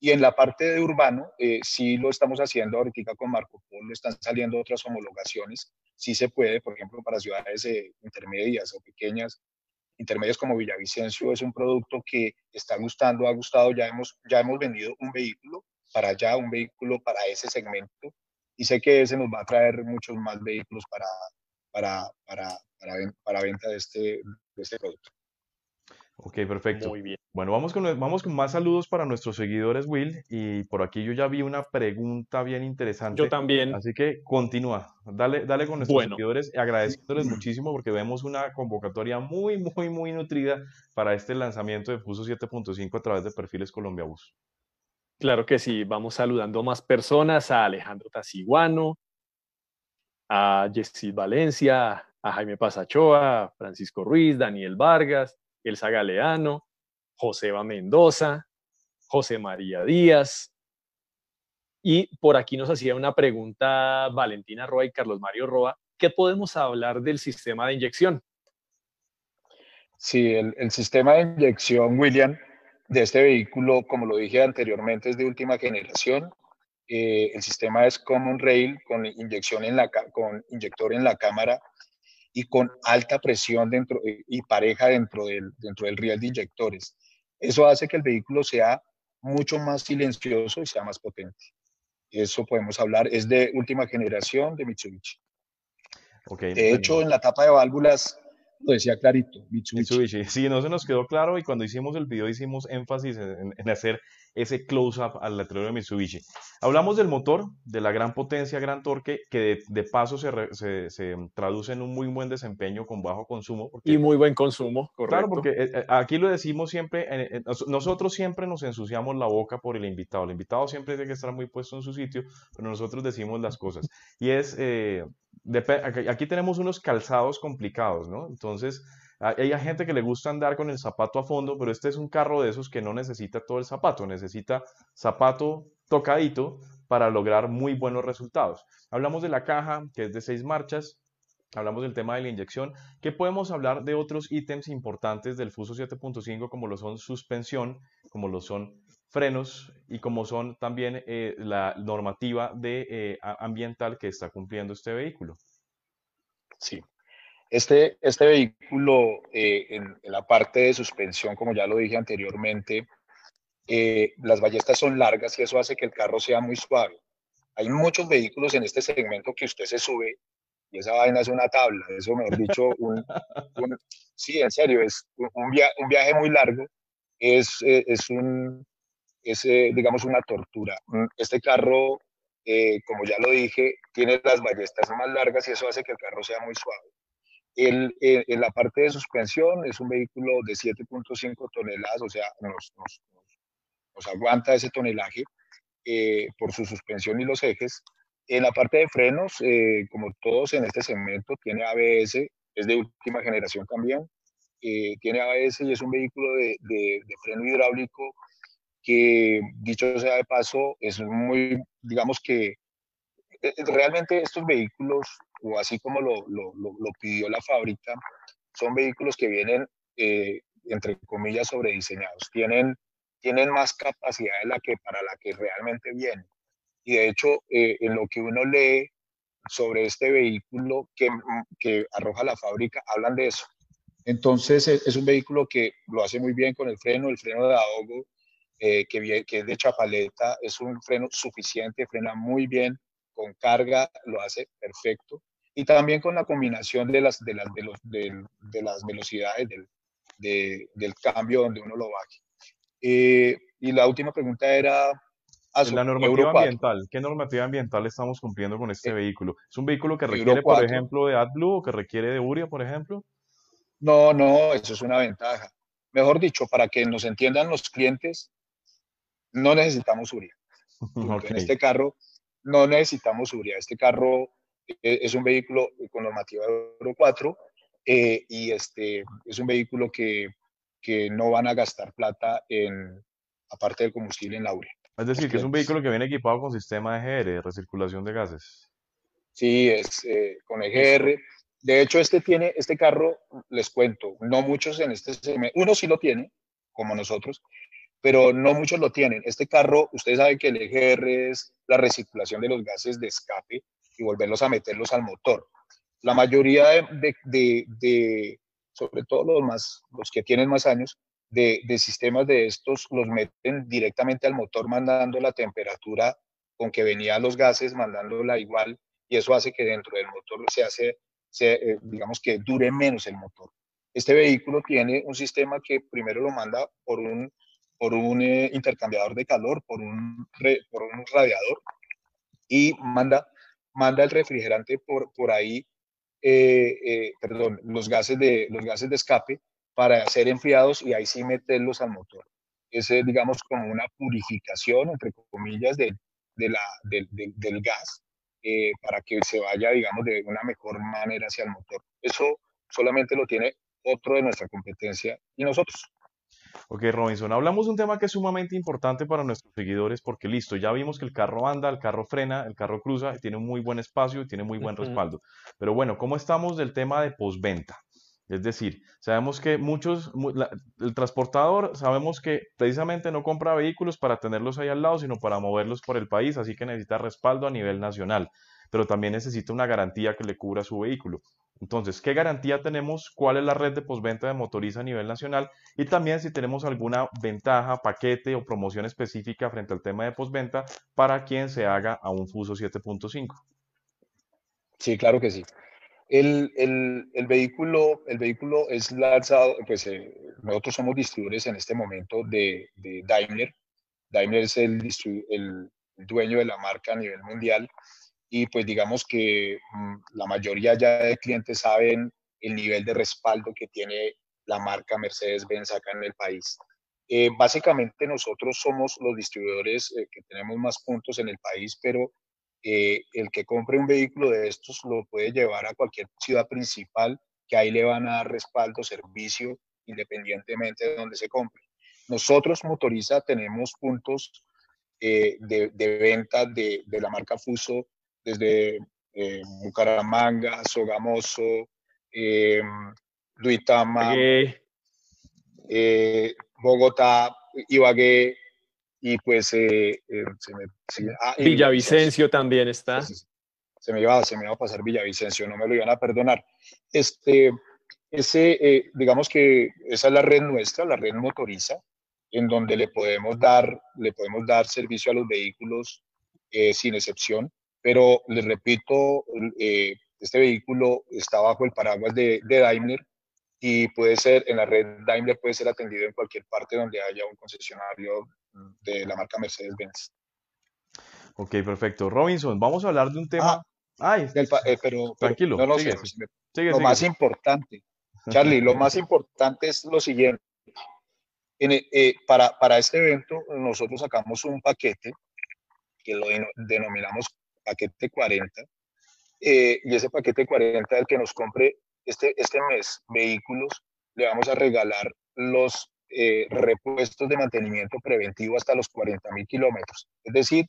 Y en la parte de urbano, sí lo estamos haciendo ahorita con Marco Polo, están saliendo otras homologaciones. Sí se puede, por ejemplo, para ciudades intermedias o pequeñas, intermedias como Villavicencio, es un producto que está gustando, ha gustado. Ya hemos, ya hemos vendido un vehículo para allá, un vehículo para ese segmento. Y sé que ese nos va a traer muchos más vehículos para, para, para, venta de este, de este producto. Ok, perfecto. Muy bien. Bueno, vamos con, vamos con más saludos para nuestros seguidores, Will. Y por aquí yo ya vi una pregunta bien interesante. Yo también. Así que continúa. Dale, dale con nuestros seguidores, agradeciéndoles muchísimo porque vemos una convocatoria muy, muy, muy nutrida para este lanzamiento de Fuso 7.5 a través de Perfiles Colombia Bus. Claro que sí. Vamos saludando a más personas, a Alejandro Taciguano, a Jessis Valencia, a Jaime Pasachoa, Francisco Ruiz, Daniel Vargas, Elsa Galeano, Joseba Mendoza, José María Díaz. Y por aquí nos hacía una pregunta Valentina Roa y Carlos Mario Roa. ¿Qué podemos hablar del sistema de inyección? Sí, el, sistema de inyección, William, de este vehículo, como lo dije anteriormente, es de última generación. Eh, el sistema es Common Rail con inyección con inyector en la cámara y con alta presión dentro eh, y pareja dentro del dentro del riel de inyectores. Eso hace que el vehículo sea mucho más silencioso y sea más potente. Eso podemos hablar, es de última generación de Mitsubishi. Okay, de hecho, en la tapa de válvulas lo decía clarito, Mitsubishi. Sí, no se nos quedó claro y cuando hicimos el video hicimos énfasis en hacer ese close-up al letrero de Mitsubishi. Hablamos del motor, de la gran potencia, gran torque, que de, paso se, se, traduce en un muy buen desempeño con bajo consumo. y muy buen consumo, correcto. Claro, porque eh, eh, aquí lo decimos siempre, nosotros siempre nos ensuciamos la boca por el invitado. El invitado siempre tiene que estar muy puesto en su sitio, pero nosotros decimos las cosas. Y es, eh, aquí tenemos unos calzados complicados, ¿no? Entonces, hay gente que le gusta andar con el zapato a fondo, pero este es un carro de esos que no necesita todo el zapato, necesita zapato tocadito para lograr muy buenos resultados. Hablamos de la caja, que es de seis marchas, hablamos del tema de la inyección, que podemos hablar de otros ítems importantes del Fuso 7.5, como lo son suspensión, como lo son frenos y como son también eh, la normativa de, eh, ambiental que está cumpliendo este vehículo. Sí, este, este vehículo, eh, en, la parte de suspensión, como ya lo dije anteriormente, eh, las ballestas son largas y eso hace que el carro sea muy suave. Hay muchos vehículos en este segmento que usted se sube y esa vaina es una tabla, eso mejor dicho, un, sí, en serio, es un, un viaje muy largo, es, es, un, es digamos, una tortura. Este carro, como ya lo dije, tiene las ballestas más largas y eso hace que el carro sea muy suave. El, eh, en la parte de suspensión es un vehículo de 7.5 toneladas, o sea, nos, nos, aguanta ese tonelaje eh, por su suspensión y los ejes. En la parte de frenos, eh, como todos en este segmento, tiene ABS, es de última generación también. tiene ABS y es un vehículo de, de, de, freno hidráulico que, dicho sea de paso, es muy, digamos que realmente estos vehículos o así como lo, lo, pidió la fábrica, son vehículos que vienen, eh, entre comillas, sobrediseñados. Tienen, tienen más capacidad de la que, para la que realmente vienen. Y de hecho, eh, en lo que uno lee sobre este vehículo que, que arroja la fábrica, hablan de eso. Entonces, e, es un vehículo que lo hace muy bien con el freno, el freno de ahogo, eh, que, que es de chapaleta, es un freno suficiente, frena muy bien, con carga lo hace perfecto y también con la combinación de las, de las, de los, de, las velocidades del, del, cambio donde uno lo baje. Eh, y la última pregunta era... la normativa ambiental. ¿Qué normativa ambiental estamos cumpliendo con este vehículo? ¿Es un vehículo que requiere, por ejemplo, de AdBlue o que requiere de URIA, por ejemplo? No, no, eso es una ventaja. Mejor dicho, para que nos entiendan los clientes, no necesitamos URIA. En este carro no necesitamos URIA. Este carro e, es un vehículo con normativa Euro 4 eh, y este es un vehículo que, que, no van a gastar plata en, aparte del combustible en la URI. Es decir, que es un vehículo que viene equipado con sistema EGR, recirculación de gases. Sí, es eh, con EGR. De hecho, este tiene, este carro, les cuento, no muchos en este segmento, uno sí lo tiene, como nosotros, pero no muchos lo tienen. Este carro, ustedes saben que el EGR es la recirculación de los gases de escape y volverlos a meterlos al motor. La mayoría de, sobre todo los, más, los que tienen más años, de, sistemas de estos los meten directamente al motor mandando la temperatura con que venían los gases, mandándola igual, y eso hace que dentro del motor se hace, se, eh, digamos que dure menos el motor. Este vehículo tiene un sistema que primero lo manda por un, por un eh, intercambiador de calor, por un, por un radiador, y manda, manda el refrigerante por, por ahí eh, eh, perdón, los gases, de, los gases de escape para ser enfriados y ahí sí meterlos al motor. Ese es, digamos, como una purificación, entre comillas, de, de la, del gas eh, para que se vaya, digamos, de una mejor manera hacia el motor. Eso solamente lo tiene otro de nuestra competencia y nosotros. Ok, Robinson, hablamos de un tema que es sumamente importante para nuestros seguidores porque listo, ya vimos que el carro anda, el carro frena, el carro cruza, tiene un muy buen espacio y tiene muy buen respaldo. Pero bueno, ¿cómo estamos del tema de postventa? Es decir, sabemos que muchos, el transportador, sabemos que precisamente no compra vehículos para tenerlos ahí al lado, sino para moverlos por el país, así que necesita respaldo a nivel nacional, pero también necesita una garantía que le cubra su vehículo. Entonces, ¿qué garantía tenemos? ¿Cuál es la red de postventa de Motoriza a nivel nacional? Y también si tenemos alguna ventaja, paquete o promoción específica frente al tema de postventa para quien se haga a un Fuso 7.5. Sí, claro que sí. El, vehículo, el vehículo es lanzado, pues eh, nosotros somos distribuidores en este momento de, Daimler. Daimler es el, el dueño de la marca a nivel mundial y pues digamos que mm, la mayoría ya de clientes saben el nivel de respaldo que tiene la marca Mercedes-Benz acá en el país. Eh, básicamente nosotros somos los distribuidores eh, que tenemos más puntos en el país, pero eh, el que compre un vehículo de estos lo puede llevar a cualquier ciudad principal, que ahí le van a dar respaldo, servicio, independientemente de donde se compre. Nosotros, Motoriza, tenemos puntos de, de, venta de, de, la marca Fuso desde eh, Bucaramanga, Sogamoso, eh, Duitama, eh, Bogotá, Ibagué, y pues eh, se me, ah, Villavicencio también está. Se, me iba, se me iba a pasar Villavicencio, no me lo iban a perdonar. Este, ese, digamos que esa es la red nuestra, la red motoriza, en donde le podemos dar, le podemos dar servicio a los vehículos sin excepción. Pero les repito, eh, este vehículo está bajo el paraguas de, Daimler y puede ser, en la red Daimler puede ser atendido en cualquier parte donde haya un concesionario de la marca Mercedes-Benz. Ok, perfecto. Robinson, vamos a hablar de un tema. Ah, Ay, eh, pero, tranquilo. No, no, lo más importante, Charlie, lo más importante es lo siguiente. Eh, para, para este evento, nosotros sacamos un paquete que lo denominamos paquete 40, eh, y ese paquete 40 del que nos compre este, este mes vehículos, le vamos a regalar los eh, repuestos de mantenimiento preventivo hasta los 40 mil kilómetros. Es decir,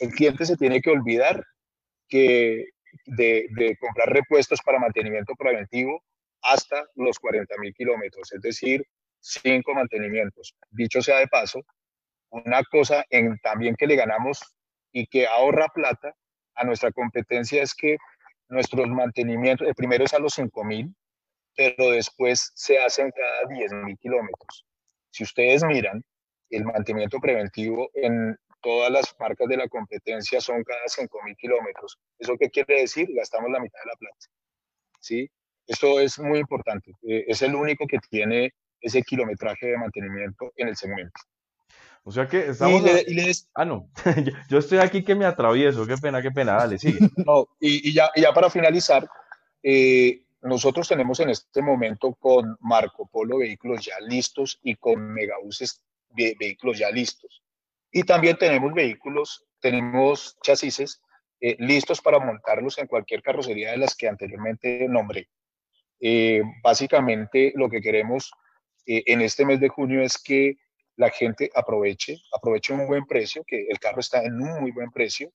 el cliente se tiene que olvidar que de, de comprar repuestos para mantenimiento preventivo hasta los 40 mil kilómetros, es decir, cinco mantenimientos. Dicho sea de paso, una cosa en, también que le ganamos y que ahorra plata a nuestra competencia es que nuestros mantenimientos, el primero es a los 5.000, pero después se hacen cada 10.000 kilómetros. Si ustedes miran, el mantenimiento preventivo en todas las marcas de la competencia son cada 5.000 kilómetros. ¿Eso qué quiere decir? Gastamos la mitad de la plata. ¿Sí? Esto es muy importante. Eh, es el único que tiene ese kilometraje de mantenimiento en el segmento. O sea que estamos... Ah, no. yo estoy aquí que me atravieso. Qué pena, qué pena. Dale, sigue. No, y, ya, ya para finalizar, eh, nosotros tenemos en este momento con Marco Polo vehículos ya listos y con Megabuses vehículos ya listos. Y también tenemos vehículos, tenemos chasis eh, listos para montarlos en cualquier carrocería de las que anteriormente nombré. Eh, básicamente lo que queremos eh, en este mes de junio es que la gente aproveche, aproveche un buen precio, que el carro está en un muy buen precio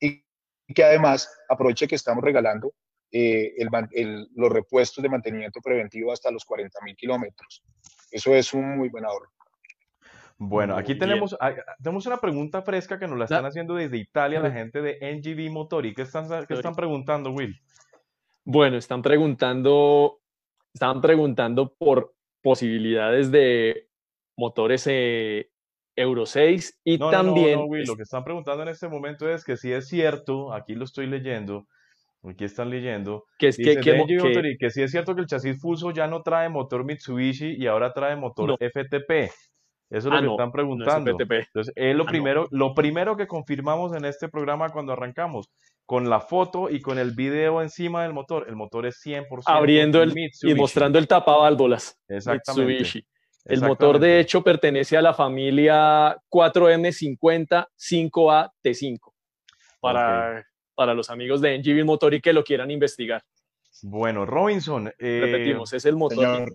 y que además aproveche que estamos regalando eh, los repuestos de mantenimiento preventivo hasta los 40 mil kilómetros. Eso es un muy buen ahorro. Bueno, aquí tenemos, ah, tenemos una pregunta fresca que nos la están haciendo desde Italia la gente de NGV Motori. ¿Qué están, qué están preguntando, Will? Bueno, están preguntando, están preguntando por posibilidades de motores eh, Euro 6 y también... No, Will, lo que están preguntando en este momento es que si es cierto, aquí lo estoy leyendo, Aquí están leyendo. Que es que, que, sí es cierto que el chasis Fuso ya no trae motor Mitsubishi y ahora trae motor FTP. Eso es lo ah, que están preguntando. Entonces, es lo, ah, primero, lo primero que confirmamos en este programa cuando arrancamos, con la foto y con el video encima del motor. El motor es 100% Abriendo el, y mostrando el tapaválvulas. Exactamente. Mitsubishi. El motor, de hecho, pertenece a la familia 4M50 5A T5. Para para los amigos de NGV Motor y que lo quieran investigar. Bueno, Robinson. Eh, Repetimos, es el motor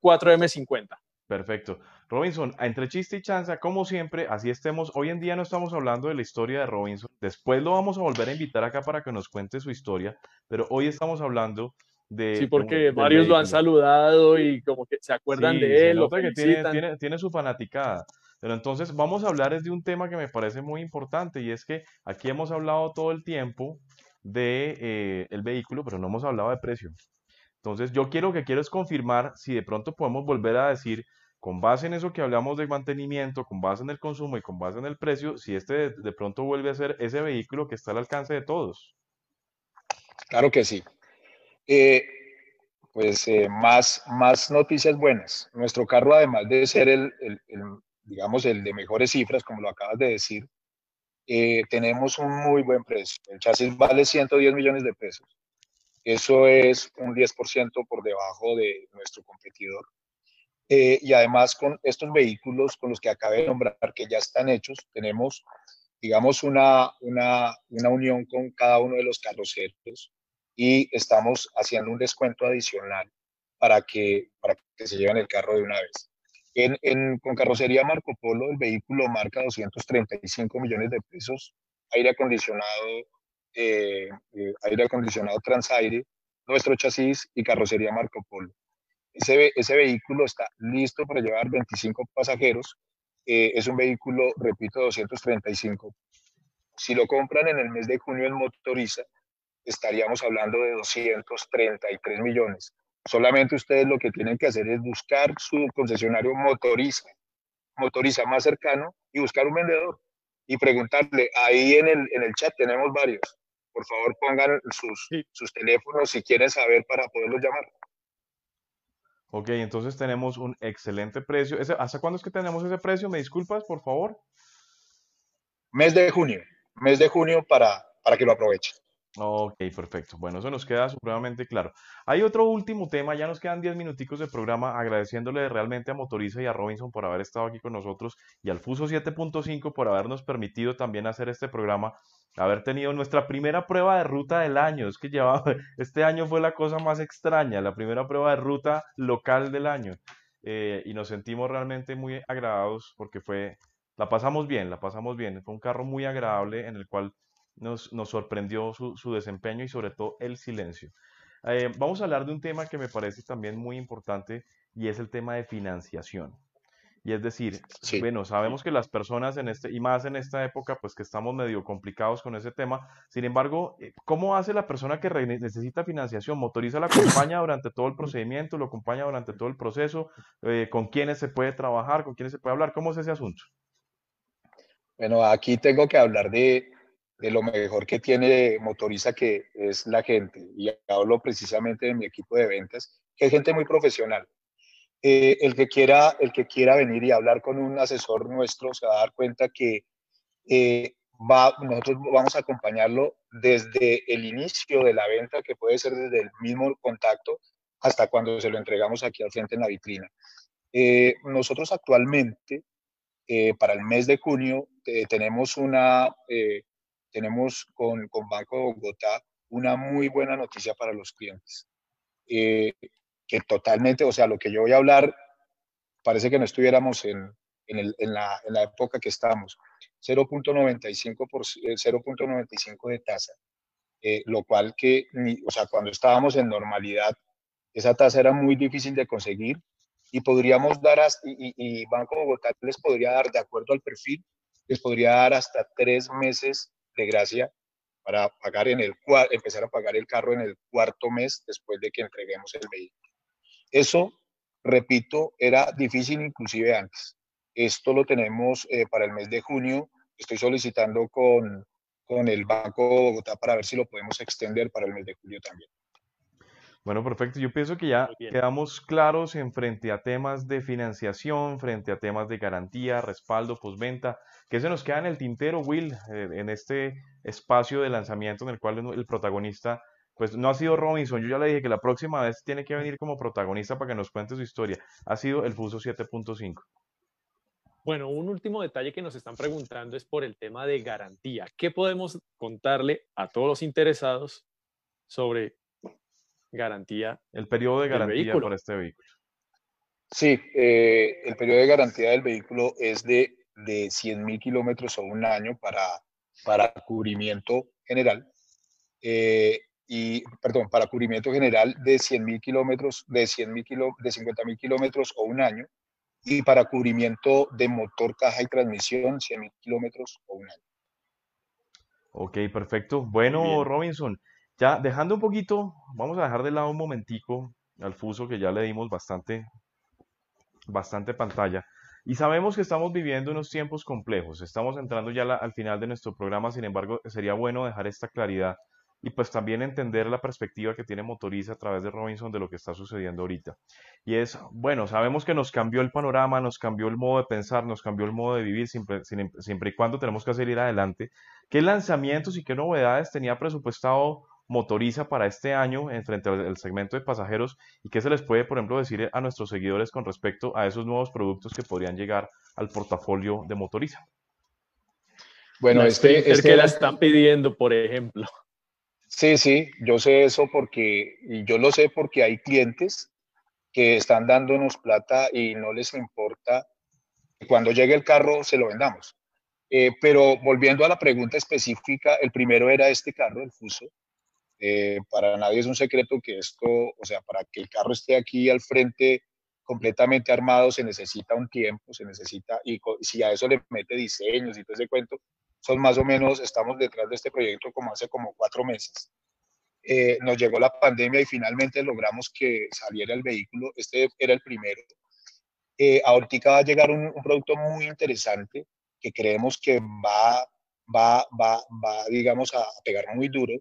4M50. Perfecto. Robinson, entre chiste y chanza, como siempre, así estemos. Hoy en día no estamos hablando de la historia de Robinson. Después lo vamos a volver a invitar acá para que nos cuente su historia. Pero hoy estamos hablando de. Sí, porque varios lo han saludado y como que se acuerdan de él. que tiene, tiene, tiene, su fanaticada. Pero entonces vamos a hablar de un tema que me parece muy importante y es que aquí hemos hablado todo el tiempo de eh, el vehículo, pero no hemos hablado de precio. Entonces yo quiero que quiero es confirmar si de pronto podemos volver a decir con base en eso que hablamos de mantenimiento, con base en el consumo y con base en el precio, si este de, pronto vuelve a ser ese vehículo que está al alcance de todos. Claro que sí. Pues eh, más, más noticias buenas. Nuestro carro, además de ser el, digamos, el de mejores cifras, como lo acabas de decir, eh, tenemos un muy buen precio. El chasis vale 110 millones de pesos. Eso es un 10% por debajo de nuestro competidor. Eh, y además con estos vehículos con los que acabé de nombrar, que ya están hechos, tenemos, digamos, una, una, una unión con cada uno de los carroceros y estamos haciendo un descuento adicional para que, para que se lleven el carro de una vez. En, con carrocería Marco Polo, el vehículo marca 235 millones de pesos, aire acondicionado, eh, eh, aire acondicionado Transaire, nuestro chasis y carrocería Marco Polo. Ese, ese vehículo está listo para llevar 25 pasajeros. Eh, es un vehículo, repito, 235. Si lo compran en el mes de junio en Motoriza, estaríamos hablando de 233 millones. Solamente ustedes lo que tienen que hacer es buscar su concesionario motoriza, motoriza más cercano y buscar un vendedor y preguntarle. Ahí en el, en el chat tenemos varios. Por favor, pongan sus, sus teléfonos si quieren saber para poderlos llamar. Ok, entonces tenemos un excelente precio. ¿Hasta cuándo es que tenemos ese precio? ¿Me disculpas, por favor? Mes de junio. Mes de junio para, para que lo aprovechen. Ok, perfecto. Bueno, eso nos queda supremamente claro. Hay otro último tema, ya nos quedan 10 minuticos de programa, agradeciéndole realmente a Motoriza y a Robinson por haber estado aquí con nosotros y al Fuso 7.5 por habernos permitido también hacer este programa, haber tenido nuestra primera prueba de ruta del año. Es que llevaba, este año fue la cosa más extraña, la primera prueba de ruta local del año. Eh, y nos sentimos realmente muy agradados porque fue, la pasamos bien, la pasamos bien. Fue un carro muy agradable en el cual nos, sorprendió su, desempeño y sobre todo el silencio. Eh, vamos a hablar de un tema que me parece también muy importante y es el tema de financiación. Y es decir, bueno, sabemos que las personas en este, y más en esta época, pues que estamos medio complicados con ese tema. Sin embargo, eh, ¿cómo hace la persona que necesita financiación? ¿Motoriza la acompaña durante todo el procedimiento? ¿Lo acompaña durante todo el proceso? Eh, ¿Con quiénes se puede trabajar? ¿Con quiénes se puede hablar? ¿Cómo es ese asunto? Bueno, aquí tengo que hablar de, de lo mejor que tiene Motoriza, que es la gente. Y hablo precisamente de mi equipo de ventas, que es gente muy profesional. Eh, el, que quiera, el que quiera venir y hablar con un asesor nuestro se va a dar cuenta que eh, va, nosotros vamos a acompañarlo desde el inicio de la venta, que puede ser desde el mismo contacto, hasta cuando se lo entregamos aquí al frente en la vitrina. Eh, nosotros actualmente, para el mes de junio, tenemos una, tenemos con, con Banco de Bogotá una muy buena noticia para los clientes. Eh, que totalmente, o sea, lo que yo voy a hablar, parece que no estuviéramos en, en, el, en, la, en la, época que estamos. 0.95 0.95 de tasa, eh, lo cual que, o sea, cuando estábamos en normalidad, esa tasa era muy difícil de conseguir y podríamos dar, hasta, y, y Banco Bogotá les podría dar, de acuerdo al perfil, les podría dar hasta tres meses de gracia para pagar en el empezar a pagar el carro en el cuarto mes después de que entreguemos el vehículo. Eso, repito, era difícil inclusive antes. Esto lo tenemos eh, para el mes de junio. Estoy solicitando con, con el Banco de Bogotá para ver si lo podemos extender para el mes de julio también. Bueno, perfecto. Yo pienso que ya quedamos claros en frente a temas de financiación, frente a temas de garantía, respaldo, postventa. ¿Qué se nos queda en el tintero, Will, eh, en este espacio de lanzamiento en el cual el protagonista, pues no ha sido Robinson? Yo ya le dije que la próxima vez tiene que venir como protagonista para que nos cuente su historia. Ha sido el Fuso 7.5. Bueno, un último detalle que nos están preguntando es por el tema de garantía. ¿Qué podemos contarle a todos los interesados sobre garantía. El periodo de garantía para este vehículo. Sí, eh, el periodo de garantía del vehículo es de, de 100 mil kilómetros o un año para, para cubrimiento general. Eh, y, perdón, para cubrimiento general de 100 mil kilómetros, de 100 mil de 50 mil kilómetros o un año. Y para cubrimiento de motor, caja y transmisión, 100 mil kilómetros o un año. Ok, perfecto. Bueno, Robinson, ya dejando un poquito, vamos a dejar de lado un momentico al fuso que ya le dimos bastante, bastante pantalla. Y sabemos que estamos viviendo unos tiempos complejos, estamos entrando ya al final de nuestro programa, sin embargo, sería bueno dejar esta claridad y pues también entender la perspectiva que tiene Motoriza a través de Robinson de lo que está sucediendo ahorita. Y es, bueno, sabemos que nos cambió el panorama, nos cambió el modo de pensar, nos cambió el modo de vivir, siempre, siempre y cuando tenemos que ir adelante. ¿Qué lanzamientos y qué novedades tenía presupuestado motoriza para este año en frente al segmento de pasajeros y qué se les puede, por ejemplo, decir a nuestros seguidores con respecto a esos nuevos productos que podrían llegar al portafolio de motoriza. Bueno, este, es que la están pidiendo, por ejemplo. Sí, sí, yo sé eso porque, y yo lo sé porque hay clientes que están dándonos plata y no les importa que cuando llegue el carro se lo vendamos. Eh, pero volviendo a la pregunta específica, el primero era este carro, el Fuso. Eh, para nadie es un secreto que esto, o sea, para que el carro esté aquí al frente completamente armado se necesita un tiempo, se necesita, y si a eso le mete diseños y todo ese cuento, son más o menos, estamos detrás de este proyecto como hace como cuatro meses. Eh, nos llegó la pandemia y finalmente logramos que saliera el vehículo, este era el primero. Eh, ahorita va a llegar un, un, producto muy interesante que creemos que va, va, va, va digamos, a pegar muy duro,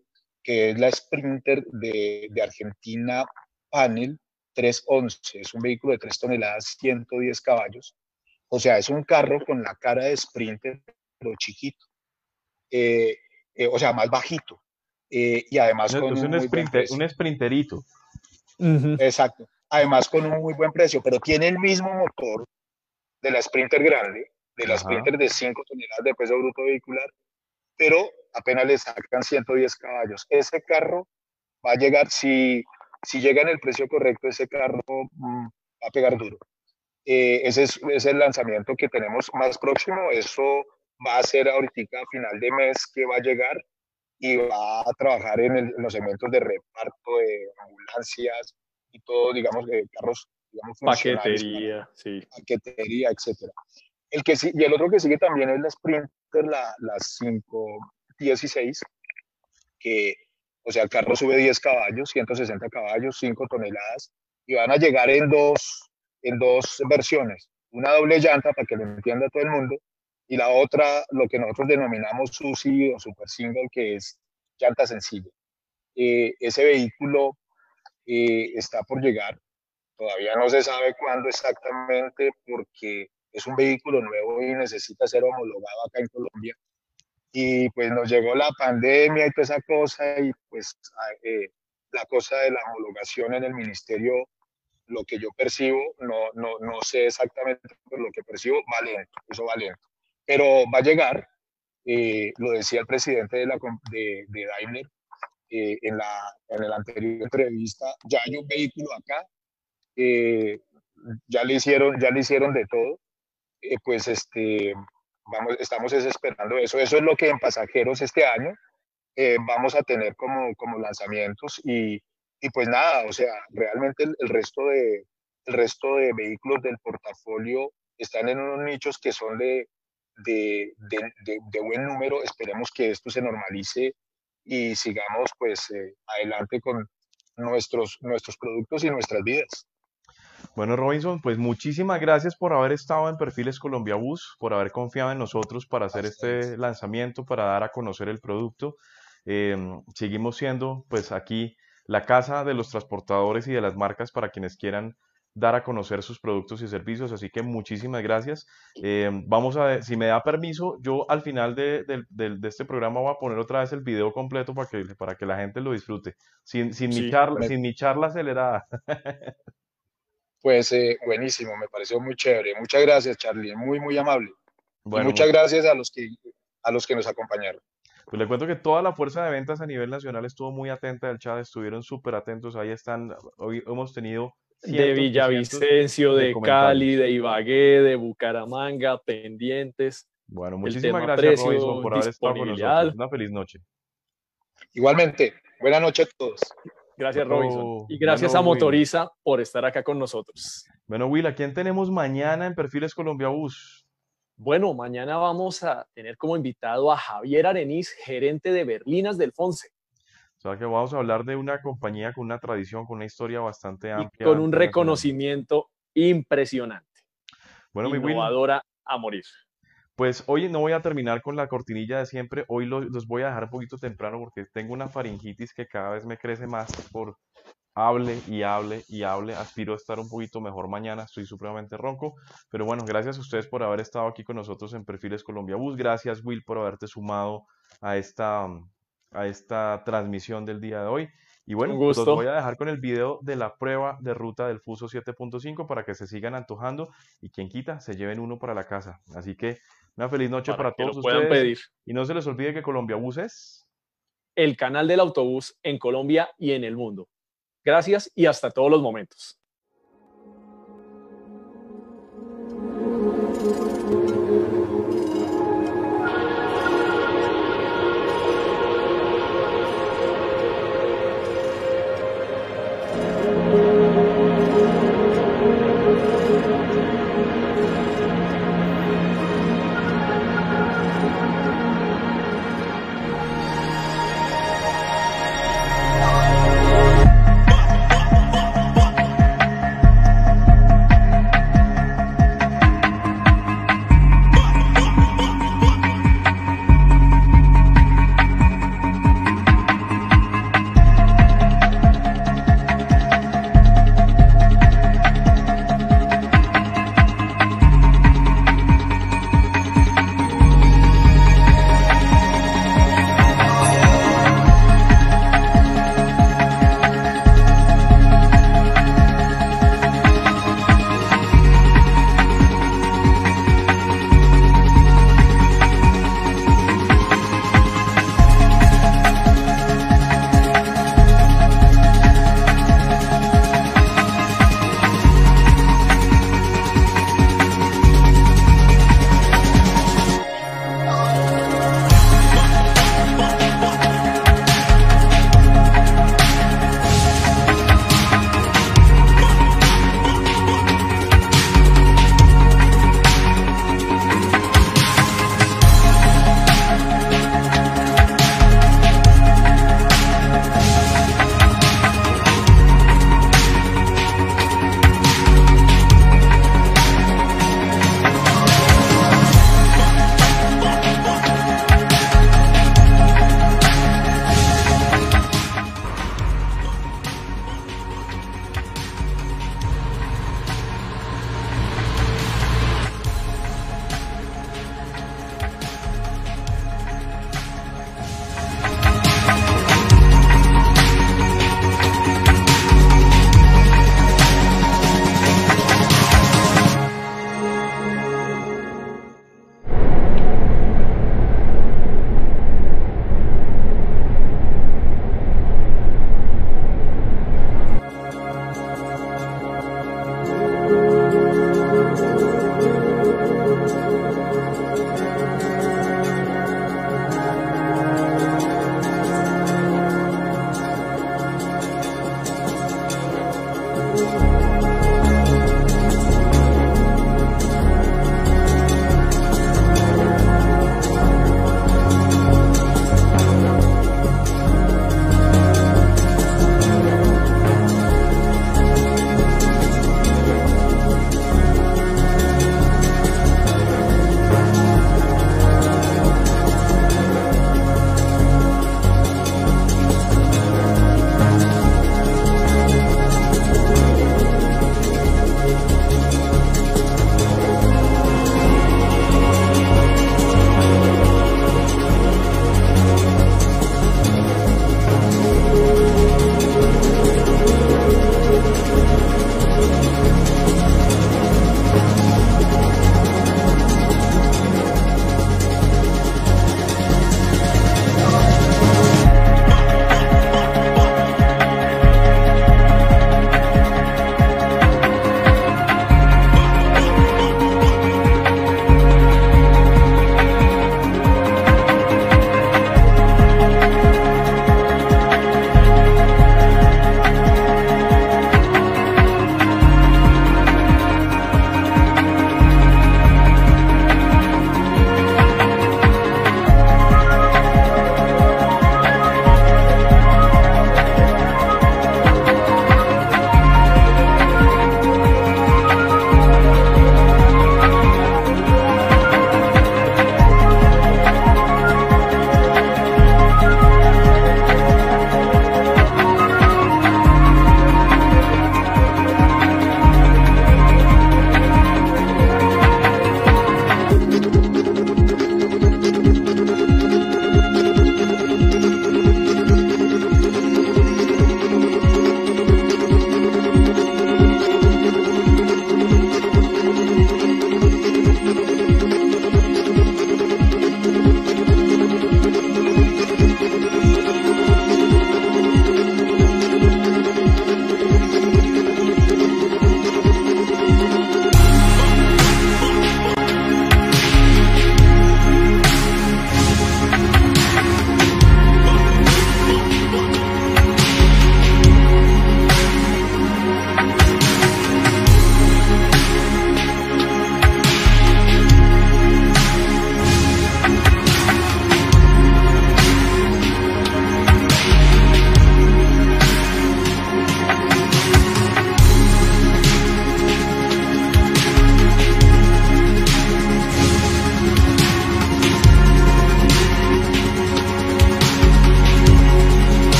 que es la Sprinter de, de Argentina Panel 311. Es un vehículo de 3 toneladas, 110 caballos. O sea, es un carro con la cara de Sprinter, pero chiquito. Eh, eh, o sea, más bajito. Eh, y además con un, un, sprinter, un sprinterito. Exacto. Además con un muy buen precio, pero tiene el mismo motor de la Sprinter grande, de la Sprinter de 5 toneladas de peso bruto vehicular, pero apenas le sacan 110 caballos. Ese carro va a llegar, si, si llega en el precio correcto, ese carro mm, va a pegar duro. Eh, ese es, el lanzamiento que tenemos más próximo. Eso va a ser ahorita a final de mes que va a llegar y va a trabajar en, los segmentos de reparto de ambulancias y todo, digamos, de carros, digamos, paquetería, sí. paquetería, etcétera. El que y el otro que sigue también es la Sprinter, la, la 5, 16, que, o sea, el carro sube 10 caballos, 160 caballos, 5 toneladas, y van a llegar en dos, en dos versiones. Una doble llanta, para que lo entienda todo el mundo, y la otra, lo que nosotros denominamos SUSI o Super Single, que es llanta sencilla. Eh, ese vehículo eh, está por llegar, todavía no se sabe cuándo exactamente porque es un vehículo nuevo y necesita ser homologado acá en Colombia. Y pues nos llegó la pandemia y toda esa cosa y pues eh, la cosa de la homologación en el ministerio, lo que yo percibo, no, no, no sé exactamente lo que percibo, va lento, eso va lento. Pero va a llegar, eh, lo decía el presidente de, la, de, de Daimler eh, en, la, en la anterior entrevista, ya hay un vehículo acá, ya, le hicieron, ya le hicieron de todo, pues este, vamos, estamos esperando eso. Eso es lo que en pasajeros este año eh, vamos a tener como, como lanzamientos y, y pues nada, o sea, realmente el, resto de, el resto de vehículos del portafolio están en unos nichos que son de, de, de, de buen número. Esperemos que esto se normalice y sigamos pues eh, adelante con nuestros, nuestros productos y nuestras vidas. Bueno, Robinson, pues muchísimas gracias por haber estado en Perfiles Colombia Bus, por haber confiado en nosotros para hacer este lanzamiento, para dar a conocer el producto. Em, seguimos siendo, pues aquí, la casa de los transportadores y de las marcas para quienes quieran dar a conocer sus productos y servicios. Así que muchísimas gracias. Em, vamos a ver, si me da permiso, yo al final de, este programa voy a poner otra vez el video completo para que, para que la gente lo disfrute, sin, sin, mi, charla, sin mi charla acelerada. Pues eh, buenísimo, me pareció muy chévere. Muchas gracias, Charlie, muy, muy amable. muchas gracias a los, que, a los que nos acompañaron. Pues le cuento que toda la fuerza de ventas a nivel nacional estuvo muy atenta del chat, estuvieron súper atentos, ahí están, hoy hemos tenido... de Villavicencio, de, Cali, de Ibagué, de Bucaramanga, pendientes. Bueno, muchísimas gracias Robinson por haber estado con nosotros. Una feliz noche. Igualmente, buenas noches a todos. Gracias, Robinson. Y gracias a Motoriza por estar acá con nosotros. Bueno, Will, ¿a quién tenemos mañana en Perfiles Colombia Bus? Bueno, mañana vamos a tener como invitado a Javier Areniz, gerente de Berlinas del Fonse. O sea que vamos a hablar de una compañía con una tradición, con una historia bastante amplia. con un reconocimiento impresionante. Bueno, Innovadora a morir. Pues hoy no voy a terminar con la cortinilla de siempre, hoy los, voy a dejar un poquito temprano porque tengo una faringitis que cada vez me crece más por hable y hable y hable. Aspiro a estar un poquito mejor mañana, estoy supremamente ronco. Pero bueno, gracias a ustedes por haber estado aquí con nosotros en Perfiles Colombia Bus. Gracias Will por haberte sumado a esta, a esta transmisión del día de hoy. Y bueno, los voy a dejar con el video de la prueba de ruta del Fuso 7.5 para que se sigan antojando y quien quita se lleven uno para la casa. Así que una feliz noche para, todos ustedes. Y no se les olvide que Colombia Bus es el canal del autobús en Colombia y en el mundo. Gracias y hasta todos los momentos.